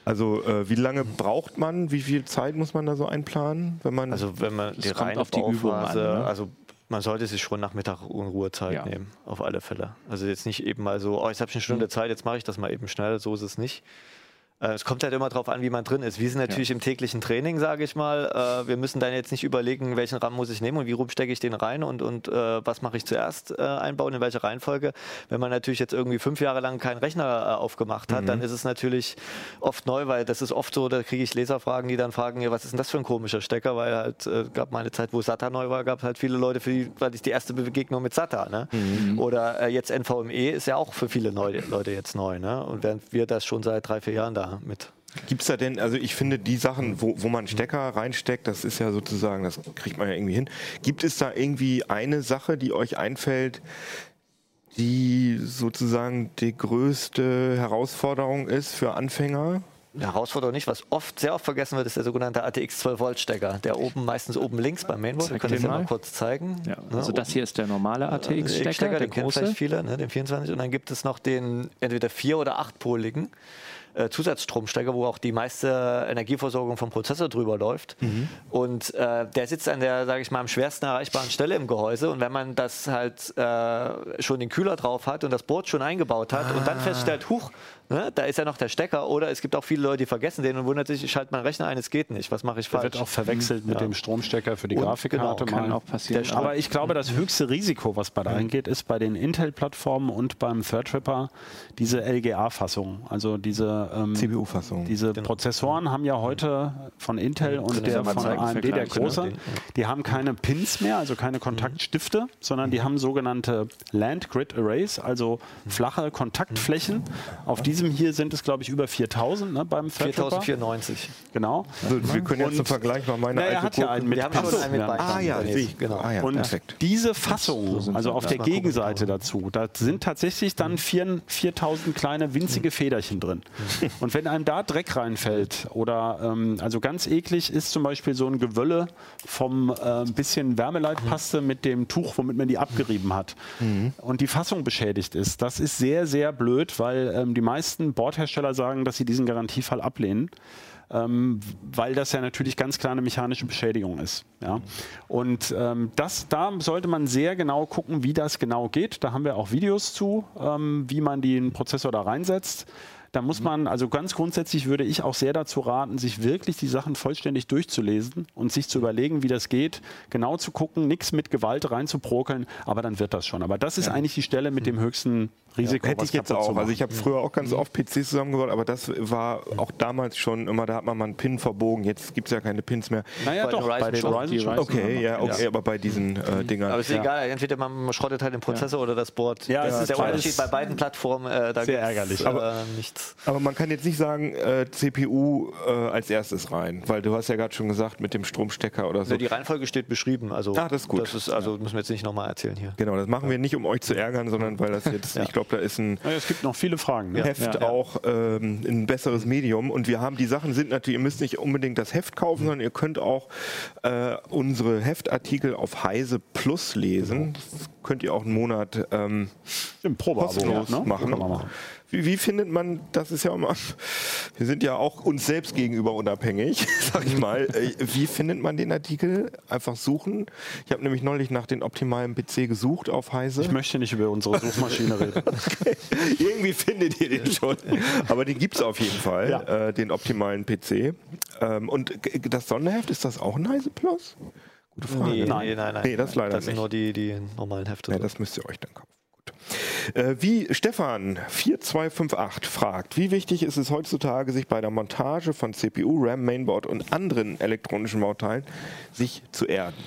Also äh, wie lange braucht man, wie viel Zeit muss man da so einplanen, wenn man Also wenn man die reine auf die Übung an, ne? also man sollte sich schon Nachmittag in Ruhezeit Ja. nehmen, auf alle Fälle. Also jetzt nicht eben mal so, oh, jetzt habe ich eine Stunde Zeit, jetzt mache ich das mal eben schnell, so ist es nicht. Äh, Es kommt halt immer darauf an, wie man drin ist. Wir sind natürlich im täglichen Training, sage ich mal. Äh, Wir müssen dann jetzt nicht überlegen, welchen RAM muss ich nehmen und wie rum stecke ich den rein und, und äh, was mache ich zuerst einbauen, in welcher Reihenfolge. Wenn man natürlich jetzt irgendwie fünf Jahre lang keinen Rechner aufgemacht hat, dann ist es natürlich oft neu, weil das ist oft so, da kriege ich Leserfragen, die dann fragen, ja, was ist denn das für ein komischer Stecker? Weil halt gab mal eine Zeit, wo SATA neu war, gab halt viele Leute, für die war das die erste Begegnung mit SATA. Ne? Oder äh, jetzt NVMe ist ja auch für viele neu, Leute jetzt neu. Ne? Und während wir das schon seit drei, vier Jahren da mit Gibt es da denn, also ich finde die Sachen, wo, wo man Stecker reinsteckt, das ist ja sozusagen, das kriegt man ja irgendwie hin. Gibt es da irgendwie eine Sache, die euch einfällt, die sozusagen die größte Herausforderung ist für Anfänger? Herausforderung nicht. Was oft, sehr oft vergessen wird, ist der sogenannte ATX 12 Volt Stecker. Der oben, meistens oben links beim Mainboard. Wir können das den ja mal kurz zeigen. Ja, Ne, also das hier ist der normale ATX-Stecker, Stecker, der den kennen große. vielleicht viele, ne, den 24. Und dann gibt es noch den entweder vier- oder achtpoligen äh, Zusatzstromstecker, wo auch die meiste Energieversorgung vom Prozessor drüber läuft. Mhm. Und äh, der sitzt an der, sage ich mal, am schwersten erreichbaren Stelle im Gehäuse. Und wenn man das halt äh, schon den Kühler drauf hat und das Board schon eingebaut hat und dann feststellt, huch, ne, da ist ja noch der Stecker. Oder es gibt auch viele Leute, die vergessen den und wundert sich, ich schalte meinen Rechner ein, es geht nicht. Was mache ich Der falsch? wird auch verwechselt mit Ja. dem Stromstecker für die Und Grafikkarte. genau, Kann mal. auch passieren. Der Aber ich glaube, das höchste Risiko, was bei da reingeht, ist bei den Intel-Plattformen und beim Threadripper diese LGA-Fassung. Also diese, ähm, CPU-Fassung. diese Prozessoren haben ja heute von Intel und Können wir der von zeigen, AMD, der große, die haben keine Pins mehr, also keine Kontaktstifte, sondern die haben sogenannte Land Grid Arrays, also flache Kontaktflächen. Auf diesem hier sind es, glaube ich, über 4000 ne, beim Threadripper. 4094. Genau. Also, wir können jetzt zum Vergleich mal meine Na, er alte hat ja einen mit Wir haben so, einen mit ja. Ah ja, ich. genau. Ah, ja, Und perfekt. diese Fassung, also auf der. Gegenseite dazu, da sind tatsächlich dann vier- 4000 kleine winzige Federchen drin. Und wenn einem da Dreck reinfällt oder ähm, also ganz eklig ist zum Beispiel so ein Gewölle vom äh, bisschen Wärmeleitpaste mit dem Tuch, womit man die abgerieben hat und die Fassung beschädigt ist. Das ist sehr, sehr blöd, weil ähm, die meisten Bordhersteller sagen, dass sie diesen Garantiefall ablehnen ähm, weil das ja natürlich ganz klar eine mechanische Beschädigung ist. Ja? Und ähm, das, da sollte man sehr genau gucken, wie das genau geht. Da haben wir auch Videos zu, ähm, wie man den Prozessor da reinsetzt. Da muss man, also ganz grundsätzlich würde ich auch sehr dazu raten, sich wirklich die Sachen vollständig durchzulesen und sich zu überlegen, wie das geht, genau zu gucken, nichts mit Gewalt reinzuprokeln, aber dann wird das schon. Aber das ist eigentlich die Stelle mit dem höchsten Risiko. Hätte was ich jetzt auch. Also ich habe früher auch ganz oft PCs zusammengebaut, aber das war auch damals schon immer, da hat man mal einen Pin verbogen. Jetzt gibt es ja keine Pins mehr. naja, bei doch, den Ryzen bei den Die schon. Ryzen Okay, ja, okay, aber bei diesen äh, Dingern. Aber ist egal, entweder man schrottet halt den Prozessor oder das Board. Ja, das es ist der Unterschied bei beiden Plattformen. Äh, da sehr ärgerlich. Äh, Aber- nichts. Aber man kann jetzt nicht sagen, äh, CPU äh, als erstes rein, weil du hast ja gerade schon gesagt, mit dem Stromstecker oder so. Ja, die Reihenfolge steht beschrieben. Also, Ah, das ist gut. Das ist, also müssen wir jetzt nicht nochmal erzählen hier. Genau, das machen wir nicht, um euch zu ärgern, sondern weil das jetzt, *laughs* ich glaube, da ist ein Naja, es gibt noch viele Fragen. Ne? Heft auch ähm, ein besseres Medium. Und wir haben die Sachen sind natürlich, ihr müsst nicht unbedingt das Heft kaufen, sondern ihr könnt auch äh, unsere Heftartikel auf Heise Plus lesen. Das könnt ihr auch einen Monat ähm, Im Probeabo kostenlos ne? machen. Wie, wie findet man, das ist ja immer, wir sind ja auch uns selbst gegenüber unabhängig, *laughs* sag ich mal. Äh, Wie findet man den Artikel? Einfach suchen. Ich habe nämlich neulich nach den optimalen PC gesucht auf Heise. Ich möchte nicht über unsere Suchmaschine reden. *laughs* Irgendwie findet ihr den schon. Aber den gibt es auf jeden Fall, Ja. äh, den optimalen PC. Ähm, und das Sonderheft, ist das auch ein Heise Plus? Gute Frage. Nee, ne? nee, nein, nein. Nee, das leider Das sind nicht. nur die, die normalen Hefte. Ja, das müsst ihr euch dann kaufen. Äh, wie Stefan 4258 fragt, wie wichtig ist es heutzutage, sich bei der Montage von CPU, RAM, Mainboard und anderen elektronischen Bauteilen sich zu erden?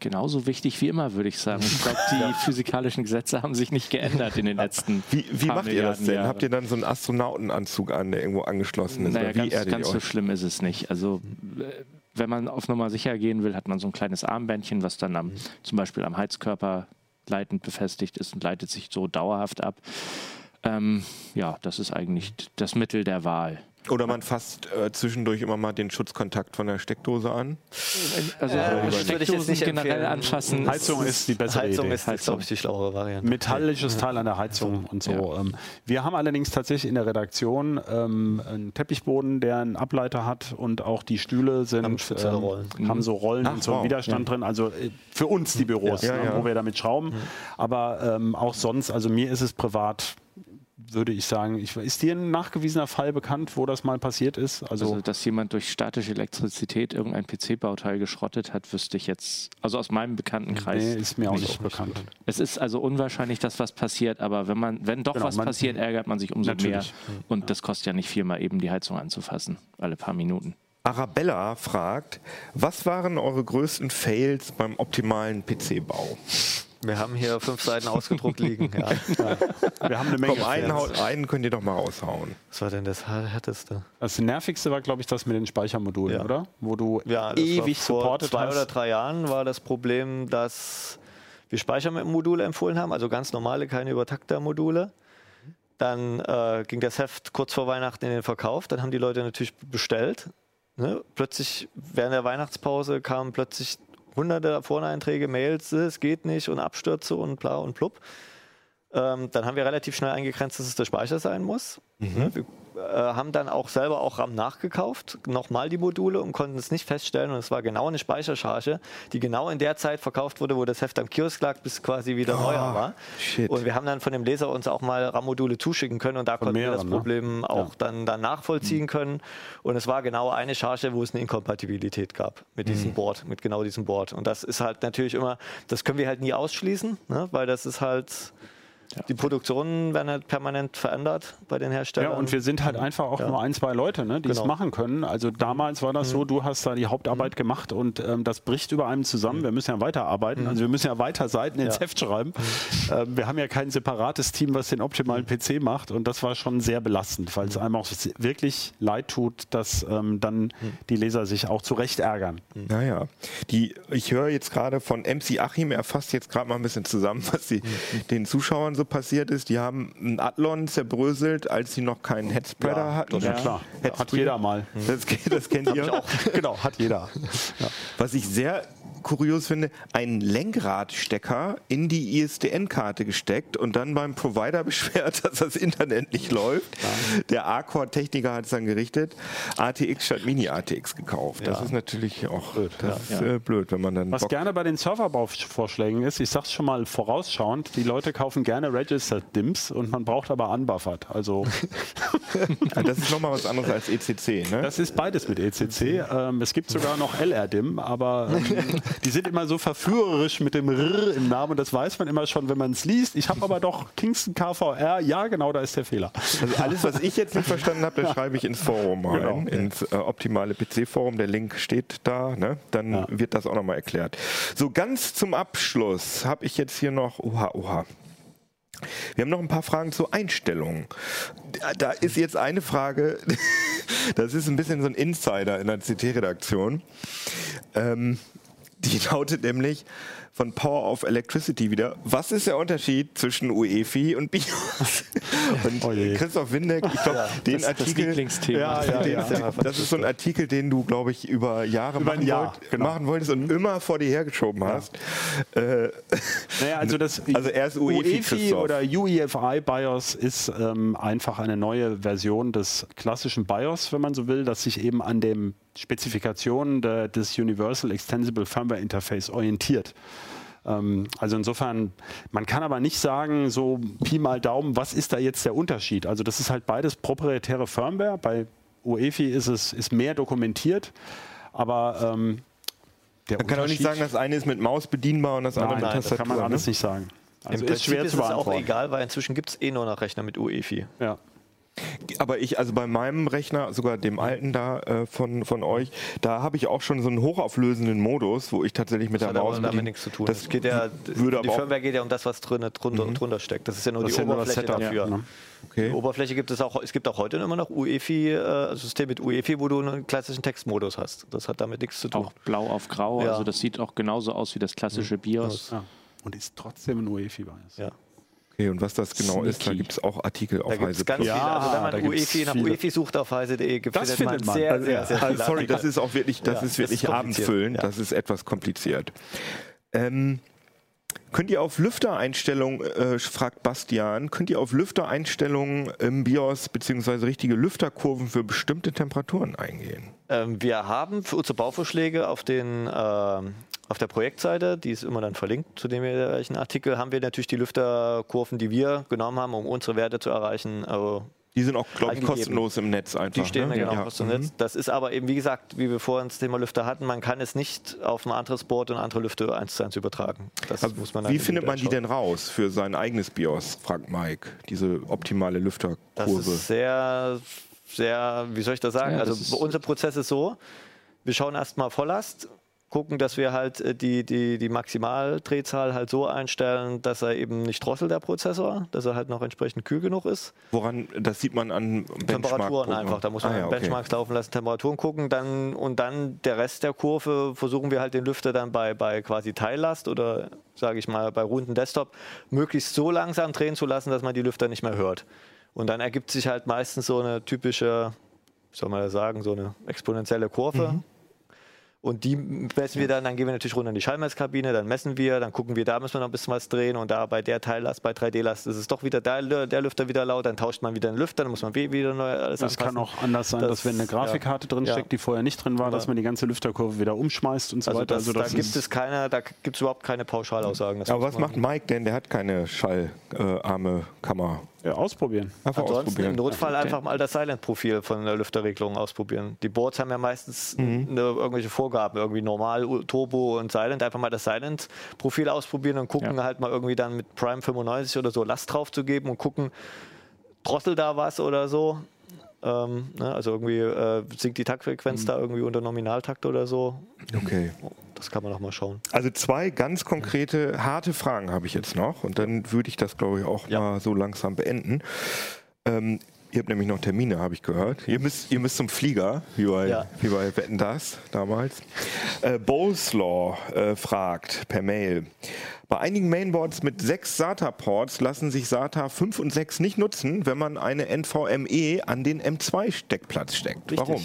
Genauso wichtig wie immer, würde ich sagen. Ich glaube, die *laughs* physikalischen Gesetze haben sich nicht geändert in den letzten Wie, wie macht ihr das Milliarden denn? Jahre. Habt ihr dann so einen Astronautenanzug an, der irgendwo angeschlossen ist? Naja, wie ganz, ganz so schlimm ist es nicht. Also äh, wenn man auf Nummer sicher gehen will, hat man so ein kleines Armbändchen, was dann am, zum Beispiel am Heizkörper leitend befestigt ist und leitet sich so dauerhaft ab. Ähm, ja, das ist eigentlich das Mittel der Wahl. Oder man fasst äh, zwischendurch immer mal den Schutzkontakt von der Steckdose an. Also Äh, würde ich jetzt Steckdosen nicht generell empfehlen. anfassen. Heizung ist die bessere Heizung Idee. ist, ist glaube ich, die schlauere Variante. metallisches Teil an der Heizung und so. Ja. Ähm, Wir haben allerdings tatsächlich in der Redaktion ähm, einen Teppichboden, der einen Ableiter hat und auch die Stühle sind Haben spezielle Rollen. haben so Rollen Ach, und so einen wow. Widerstand drin. Also äh, für uns die Büros, Ja, ne, ja. wo wir damit schrauben. Aber ähm, auch sonst, also mir ist es privat würde ich sagen, ich, ist dir ein nachgewiesener Fall bekannt, wo das mal passiert ist? Also, Also, dass jemand durch statische Elektrizität irgendein PC-Bauteil geschrottet hat, wüsste ich jetzt, also aus meinem Bekanntenkreis. nee, ist mir auch nicht bekannt. Es ist also unwahrscheinlich, dass was passiert, aber wenn man, wenn doch Genau, was man- passiert, ärgert man sich umso Natürlich. mehr. Und das kostet ja nicht viel, mal eben die Heizung anzufassen, alle paar Minuten. Arabella fragt, was waren eure größten Fails beim optimalen PC-Bau? Wir haben hier fünf Seiten ausgedruckt liegen. Ja. *laughs* Wir haben eine Menge. Komm, einen, haut- einen könnt ihr doch mal raushauen. Was war denn das härteste? Das nervigste war, glaube ich, das mit den Speichermodulen, Ja. oder? Wo du Ja, ewig vor supportet zwei hast. oder drei Jahren war das Problem, dass wir Speicher mit dem Modul empfohlen haben, also ganz normale, keine Übertakter-Module. Dann äh, ging das Heft kurz vor Weihnachten in den Verkauf. Dann haben die Leute natürlich bestellt. Ne? Plötzlich während der Weihnachtspause kamen plötzlich hunderte Vorneinträge, Mails, es geht nicht und Abstürze und bla und blub. Ähm, dann haben wir relativ schnell eingegrenzt, dass es der Speicher sein muss. Ne? Wir äh, haben dann auch selber auch RAM nachgekauft, nochmal die Module und konnten es nicht feststellen. Und es war genau eine Speichercharge, die genau in der Zeit verkauft wurde, wo das Heft am Kiosk lag, bis quasi wieder neuer war. shit. Und wir haben dann von dem Leser uns auch mal RAM-Module zuschicken können und da konnten wir das mehreren, ne? Problem auch dann, dann nachvollziehen können. Und es war genau eine Charge, wo es eine Inkompatibilität gab mit diesem Board, mit genau diesem Board. Und das ist halt natürlich immer, das können wir halt nie ausschließen, ne? weil das ist halt, die Produktionen werden halt permanent verändert bei den Herstellern. Ja, und wir sind halt einfach auch nur ein, zwei Leute, ne, die es Genau. machen können. Also damals war das so, du hast da die Hauptarbeit gemacht und ähm, das bricht über einem zusammen. Wir müssen ja weiterarbeiten, also wir müssen ja weiter Seiten ins Ja. Heft schreiben. Ähm, wir haben ja kein separates Team, was den optimalen PC macht. Und das war schon sehr belastend, weil es einem auch wirklich leid tut, dass ähm, dann die Leser sich auch zu Recht ärgern. Naja, die, ich höre jetzt gerade von MC Achim, er fasst jetzt gerade mal ein bisschen zusammen, was die, den Zuschauern so passiert ist. Die haben einen Athlon zerbröselt, als sie noch keinen Headspreader Ja, hatten. Ja, klar, Headspreader. hat jeder mal. Das, das kennt ihr. genau, hat jeder. *laughs* Was ich sehr kurios finde, einen Lenkradstecker in die ISDN-Karte gesteckt und dann beim Provider *laughs* beschwert, dass das Internet nicht läuft. Der A-Core-Techniker hat es dann gerichtet, ATX statt Mini-ATX gekauft. Das Ja. ist natürlich auch blöd, das ist, äh, blöd wenn man dann Was Bock gerne bei den Serverbauvorschlägen ist, ich sag's schon mal vorausschauend, die Leute kaufen gerne Registered DIMMs und man braucht aber unbuffert. Also *laughs* Das ist nochmal was anderes als ECC, ne? das ist beides mit ECC. Ähm, es gibt sogar noch LRDIM, aber ähm, *laughs* die sind immer so verführerisch mit dem R im Namen und das weiß man immer schon, wenn man es liest. Ich habe aber doch Kingston KVR, ja genau, da ist der Fehler. Also alles, was ich jetzt nicht verstanden habe, das schreibe ich ins Forum rein, Genau. ins äh, optimale PC-Forum. Der Link steht da, ne? dann wird das auch nochmal erklärt. So, ganz zum Abschluss habe ich jetzt hier noch, oha, oha. Wir haben noch ein paar Fragen zur Einstellung. Da- Da ist jetzt eine Frage, *laughs* das ist ein bisschen so ein Insider in der CT-Redaktion. Ähm, *laughs* die lautet nämlich von Power of Electricity wieder. Was ist der Unterschied zwischen UEFI und BIOS? *laughs* Und Oh. Christoph Windeck, ich glaube, den das Artikel. Lieblingsthema. Ja, ja, Den- ja. Das ist so ein Artikel, den du, glaube ich, über Jahre Über machen, Jahr, wollt, genau. machen wolltest und immer vor dir hergeschoben hast. Äh, *laughs* Naja, also das Also er ist UEFI, Christoph. oder UEFI BIOS ist ähm, einfach eine neue Version des klassischen BIOS, wenn man so will, das sich eben an den Spezifikationen des Universal Extensible Firmware Interface orientiert. Ähm, also insofern, man kann aber nicht sagen, so Pi mal Daumen, was ist da jetzt der Unterschied? Also das ist halt beides proprietäre Firmware. Bei UEFI ist es ist mehr dokumentiert, aber ähm, der Man kann auch nicht sagen, das eine ist mit Maus bedienbar und das andere Nein, mit nein, das Tastatur. kann man alles ne? nicht sagen. Also Im ist Prinzip schwer ist zu es auch beantworten. egal, weil inzwischen gibt es eh nur noch Rechner mit UEFI. Ja. Aber ich, also bei meinem Rechner, sogar dem alten da äh, von, von euch, da habe ich auch schon so einen hochauflösenden Modus, wo ich tatsächlich mit Das der hat aber Maus damit nichts zu tun. Das Das geht ja, würde die Firmware geht ja um das, was drin, drunter, drunter steckt. Das ist ja nur Das die ja nur das Oberfläche Setup. dafür. Ne? okay. Die Oberfläche gibt es auch, es gibt auch heute immer noch UEFI-System mit UEFI, wo du einen klassischen Textmodus hast. Das hat damit nichts zu tun. Auch blau auf grau. Ja. Also das sieht auch genauso aus wie das klassische BIOS. Ja. Und ist trotzdem ein UEFI-Bias. Ja. Okay, und was das genau ist, da Sneaky. gibt es auch Artikel Da auf gibt es Heise ganz. Ja, viele. Also wenn da man UEFI nach viele. UEFI sucht auf heise.de, Das findet findet man. sehr, Also, sehr, sehr Also, viele sorry, Artikel. das ist auch wirklich, das Ja, ist wirklich das ist kompliziert. abendfüllend, Ja. das ist etwas kompliziert. Ähm, könnt ihr auf Lüftereinstellungen, äh, fragt Bastian, könnt ihr auf Lüftereinstellungen im BIOS beziehungsweise richtige Lüfterkurven für bestimmte Temperaturen eingehen? Ähm, wir haben für unsere Bauvorschläge auf, den, ähm, auf der Projektseite, die ist immer dann verlinkt zu dem jeweiligen Artikel, haben wir natürlich die Lüfterkurven, die wir genommen haben, um unsere Werte zu erreichen. Also Die sind auch, glaube ich, kostenlos im Netz einfach. die stehen ne? genau Ja. aus dem Netz. Das ist aber eben, wie gesagt, wie wir vorhin das Thema Lüfter hatten, man kann es nicht auf ein anderes Board und andere Lüfter eins zu eins übertragen. Das Also muss man Wie findet man die denn raus für sein eigenes BIOS, fragt Mike, diese optimale Das Lüfterkurve? ist sehr, sehr, wie soll ich das sagen? Ja, das also unser Prozess ist so, wir schauen erstmal Volllast, gucken, dass wir halt äh, die, die, die Maximaldrehzahl halt so einstellen, dass er eben nicht drosselt, der Prozessor, dass er halt noch entsprechend kühl genug ist. Woran, das sieht man an Temperaturen Benchmark-Programmen. einfach, da muss man ah, ja, okay. Benchmarks laufen lassen, Temperaturen gucken dann und dann der Rest der Kurve versuchen wir halt den Lüfter dann bei, bei quasi Teillast oder sage ich mal bei runden Desktop möglichst so langsam drehen zu lassen, dass man die Lüfter nicht mehr hört. Und dann ergibt sich halt meistens so eine typische, wie soll man das sagen, so eine exponentielle Kurve. Mhm. Und die messen wir dann, dann gehen wir natürlich runter in die Schallmesskabine, dann messen wir, dann gucken wir, da müssen wir noch ein bisschen was drehen und da bei der Teillast, bei 3D-Last ist es doch wieder der, der Lüfter wieder laut, dann tauscht man wieder den Lüfter, dann muss man wieder neu alles Es kann anpassen. auch anders sein, Das- dass wenn eine Grafikkarte drin ja. steckt, die vorher nicht drin war, dass Ja. man die ganze Lüfterkurve wieder umschmeißt und so Also, weiter. das, da gibt es keine, da gibt es überhaupt keine Pauschalaussagen. Das Aber was macht Mike denn? Der hat keine schallarme Kammer. Ja, ausprobieren. Einfach Ansonsten ausprobieren. im Notfall einfach mal das Silent-Profil von der Lüfterregelung ausprobieren. Die Boards haben ja meistens Mhm. eine, irgendwelche Vorgaben, irgendwie normal, Turbo und Silent. Einfach mal das Silent-Profil ausprobieren und gucken Ja. halt mal irgendwie dann mit Prime 95 oder so Last drauf zu geben und gucken, drosselt da was oder so. Ähm, ne, also irgendwie äh, sinkt die Taktfrequenz Mhm. da irgendwie unter Nominaltakt oder so. Okay. Das kann man noch mal schauen. Also zwei ganz konkrete, harte Fragen habe ich jetzt noch und dann würde ich das, glaube ich, auch Ja. mal so langsam beenden. Ähm, ihr habt nämlich noch Termine, habe ich gehört. Ihr müsst, ihr müsst zum Flieger, wie bei, Ja. wie bei Wetten das damals. Äh, Bowslaw äh, fragt per Mail. Bei einigen Mainboards mit sechs SATA-Ports lassen sich SATA 5 und 6 nicht nutzen, wenn man eine NVMe an den M2-Steckplatz steckt. Warum?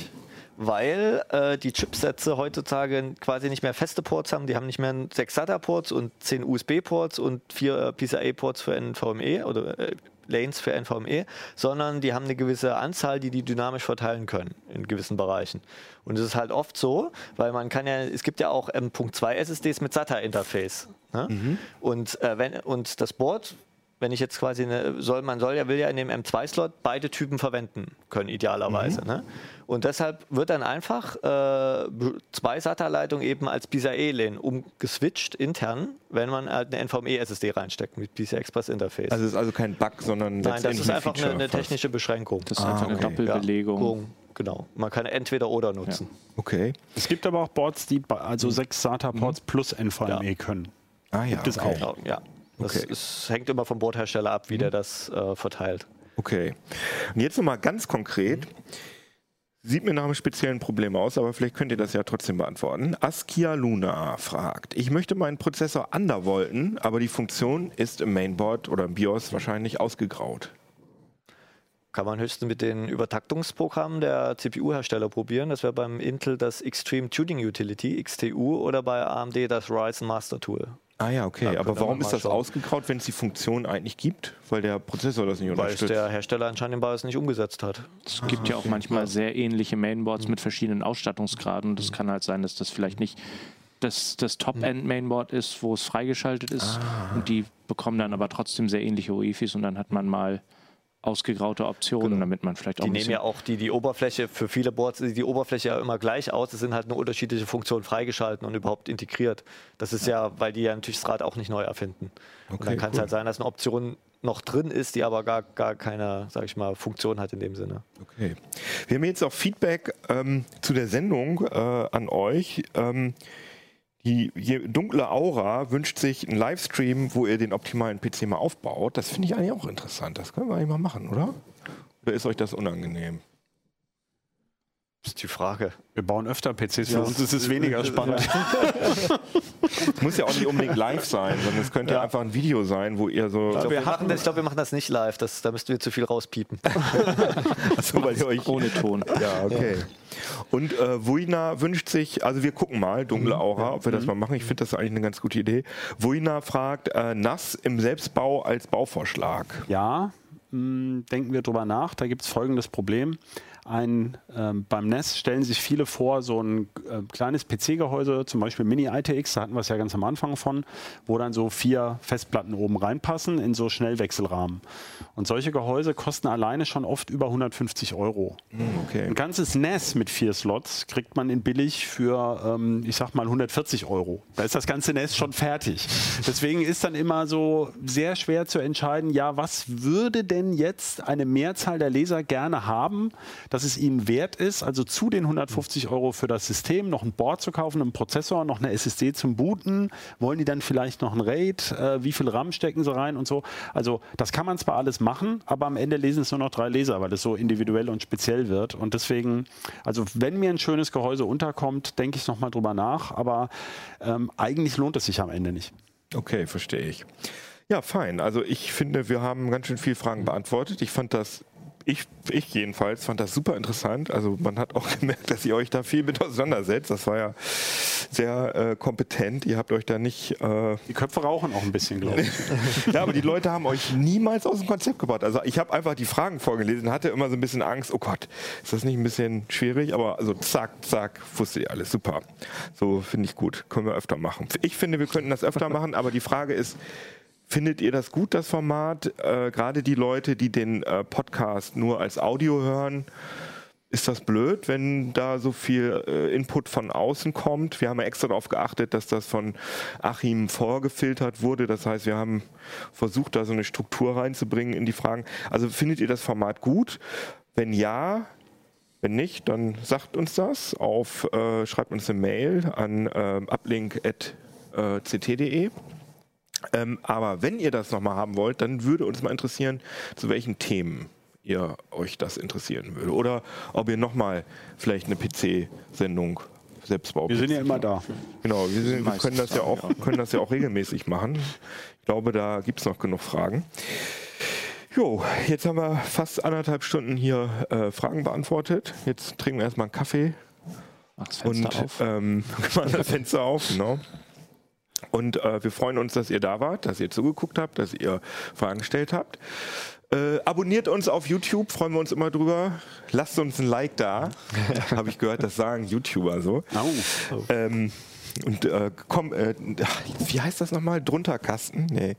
Weil äh, die Chipsätze heutzutage quasi nicht mehr feste Ports haben. Die haben nicht mehr sechs SATA-Ports und zehn USB-Ports und vier äh, PCIe-Ports für NVMe oder äh, Lanes für NVMe, sondern die haben eine gewisse Anzahl, die die dynamisch verteilen können in gewissen Bereichen. Und es ist halt oft so, weil man kann ja, es gibt ja auch M.2 SSDs mit SATA-Interface. Ne? Und, äh, wenn, und das Board wenn ich jetzt quasi eine, soll, man soll ja, will ja in dem M2-Slot beide Typen verwenden können, idealerweise. Ne? Und deshalb wird dann einfach äh, zwei SATA-Leitungen eben als PCIe-Lane umgeswitcht intern, wenn man halt eine NVMe-SSD reinsteckt mit PCI Express Interface. Also es ist also kein Bug, sondern Nein, das ist ein einfach eine, eine technische Beschränkung. Das ist Ah, einfach eine okay. Doppelbelegung. Ja, genau. Man kann entweder oder nutzen. Okay. Es gibt aber auch Boards, die also sechs SATA-Ports plus NVMe Ja. können. Ah ja, Gibt es okay. auch. Genau, ja. Das Okay. ist, hängt immer vom Bordhersteller ab, wie der das äh, verteilt. Okay. Und jetzt nochmal ganz konkret. Sieht mir nach einem speziellen Problem aus, aber vielleicht könnt ihr das ja trotzdem beantworten. Askia Luna fragt, ich möchte meinen Prozessor undervolten, aber die Funktion ist im Mainboard oder im BIOS wahrscheinlich ausgegraut. Kann man höchstens mit den Übertaktungsprogrammen der CPU-Hersteller probieren. Das wäre beim Intel das Extreme Tuning Utility, XTU, oder bei AMD das Ryzen Master Tool. Ah ja, okay. Da aber warum ist das schauen. ausgegraut, wenn es die Funktion eigentlich gibt? Weil der Prozessor das nicht Weil es unterstützt. der Hersteller anscheinend BIOS nicht umgesetzt hat. Es gibt ja auch manchmal sehr ähnliche Mainboards mit verschiedenen Ausstattungsgraden. Und es kann halt sein, dass das vielleicht nicht das, das Top-End-Mainboard ist, wo es freigeschaltet ist. Und die bekommen dann aber trotzdem sehr ähnliche UEFIs und dann hat man mal ausgegraute Optionen, damit man vielleicht auch Die nehmen ja auch die, die Oberfläche für viele Boards, sieht die Oberfläche ja immer gleich aus. Es sind halt nur unterschiedliche Funktionen freigeschalten und überhaupt integriert. Das ist ja, weil die ja natürlich das Rad auch nicht neu erfinden. und Okay, dann kann es cool. halt sein, dass eine Option noch drin ist, die aber gar, gar keine, sag ich mal, Funktion hat in dem Sinne. Okay. Wir haben jetzt auch Feedback ähm, zu der Sendung äh, an euch. Ähm, die dunkle Aura wünscht sich einen Livestream, wo ihr den optimalen PC mal aufbaut. Das finde ich eigentlich auch interessant. Das können wir eigentlich mal machen, oder? Oder ist euch das unangenehm? Das ist die Frage. Wir bauen öfter PCs, für uns ist es weniger spannend. Es muss ja auch nicht unbedingt live sein, sondern es könnte ja. einfach ein Video sein, wo ihr so. Ich glaube, wir, machen das- ich glaub, wir machen das nicht live. Das, da müssten wir zu viel rauspiepen. Achso, *laughs* weil ihr euch ohne Ton. Ja, okay. Und äh, Wuina wünscht sich, also wir gucken mal, dunkle Mhm. Aura, ob wir das mal machen. Ich finde das eigentlich eine ganz gute Idee. Wuina fragt, äh, nass im Selbstbau als Bauvorschlag. Ja, mh, denken wir drüber nach. Da gibt es folgendes Problem. Ein, ähm, beim NES stellen sich viele vor, so ein äh, kleines PC-Gehäuse, zum Beispiel Mini-ITX, da hatten wir es ja ganz am Anfang von, wo dann so vier Festplatten oben reinpassen in so Schnellwechselrahmen. Und solche Gehäuse kosten alleine schon oft über 150 Euro. Okay. Ein ganzes NES mit vier Slots kriegt man in billig für, ähm, ich sag mal, 140 Euro. Da ist das ganze NES schon fertig. Deswegen ist dann immer so sehr schwer zu entscheiden, ja, was würde denn jetzt eine Mehrzahl der Leser gerne haben, dass es ihnen wert ist, also zu den 150 Euro für das System noch ein Board zu kaufen, einen Prozessor, noch eine SSD zum Booten. Wollen die dann vielleicht noch ein RAID? Äh, wie viel RAM stecken sie rein und so? Also das kann man zwar alles machen, aber am Ende lesen es nur noch drei Leser, weil es so individuell und speziell wird. Und deswegen, also wenn mir ein schönes Gehäuse unterkommt, denke ich nochmal drüber nach. Aber ähm, eigentlich lohnt es sich am Ende nicht. Okay, verstehe ich. Ja, fein. Also ich finde, wir haben ganz schön viele Fragen beantwortet. Ich fand das, ich, ich jedenfalls fand das super interessant. Also man hat auch *laughs* gemerkt, dass ihr euch da viel mit auseinandersetzt. Das war ja sehr äh, kompetent. Ihr habt euch da nicht... Äh, Die Köpfe rauchen auch ein bisschen, glaube ich. *laughs* ja, aber die Leute haben euch niemals aus dem Konzept gebracht. Also ich habe einfach die Fragen vorgelesen, hatte immer so ein bisschen Angst, oh Gott, ist das nicht ein bisschen schwierig? Aber also zack, zack, wusste ihr alles. Super. So finde ich gut. Können wir öfter machen. Ich finde, wir könnten das öfter machen, aber die Frage ist, Findet ihr das gut, das Format? Äh, Gerade die Leute, die den äh, Podcast nur als Audio hören, ist das blöd, wenn da so viel äh, Input von außen kommt? Wir haben ja extra darauf geachtet, dass das von Achim vorgefiltert wurde. Das heißt, wir haben versucht, da so eine Struktur reinzubringen in die Fragen. Also findet ihr das Format gut? Wenn ja, wenn nicht, dann sagt uns das auf, äh, schreibt uns eine Mail an äh, uplink.ct.de. Ähm, aber wenn ihr das nochmal haben wollt, dann würde uns mal interessieren, zu welchen Themen ihr euch das interessieren würde. Oder ob ihr nochmal vielleicht eine PC-Sendung Selbstbau. Wir sind ja immer da. Genau, wir, sind, wir können, das ja auch, können das ja auch regelmäßig machen. Ich glaube, da gibt es noch genug Fragen. Jo, jetzt haben wir fast anderthalb Stunden hier äh, Fragen beantwortet. Jetzt trinken wir erstmal einen Kaffee Mach das Fenster und auf. ähm, *laughs* das Fenster auf, genau. Und äh, wir freuen uns, dass ihr da wart, dass ihr zugeguckt habt, dass ihr Fragen gestellt habt. Äh, abonniert uns auf YouTube, freuen wir uns immer drüber. Lasst uns ein Like da. *laughs* Habe ich gehört, das sagen YouTuber so. Au. Ähm, und äh, komm, äh, wie heißt das nochmal? Drunterkasten? Nee.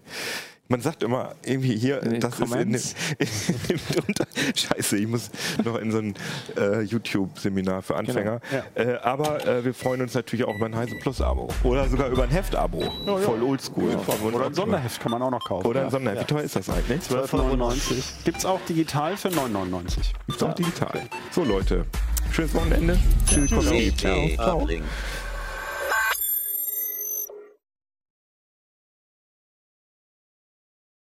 Man sagt immer irgendwie hier, In das Comments? ist in dem, *laughs* in dem Drunter. Scheiße, ich muss noch in so ein äh, YouTube-Seminar für Anfänger. Genau, äh, aber äh, wir freuen uns natürlich auch über ein Heise Plus-Abo. Oder sogar über ein Heft-Abo. Voll oldschool. Freuen wir uns Oder ein Sonderheft kann man auch noch kaufen. Oder ein Sonderheft. Wie teuer ist das eigentlich? 12,99. Gibt es auch digital für 9,99. Gibt's auch digital. So Leute, schönes Wochenende. Tschüss. CT Uplink.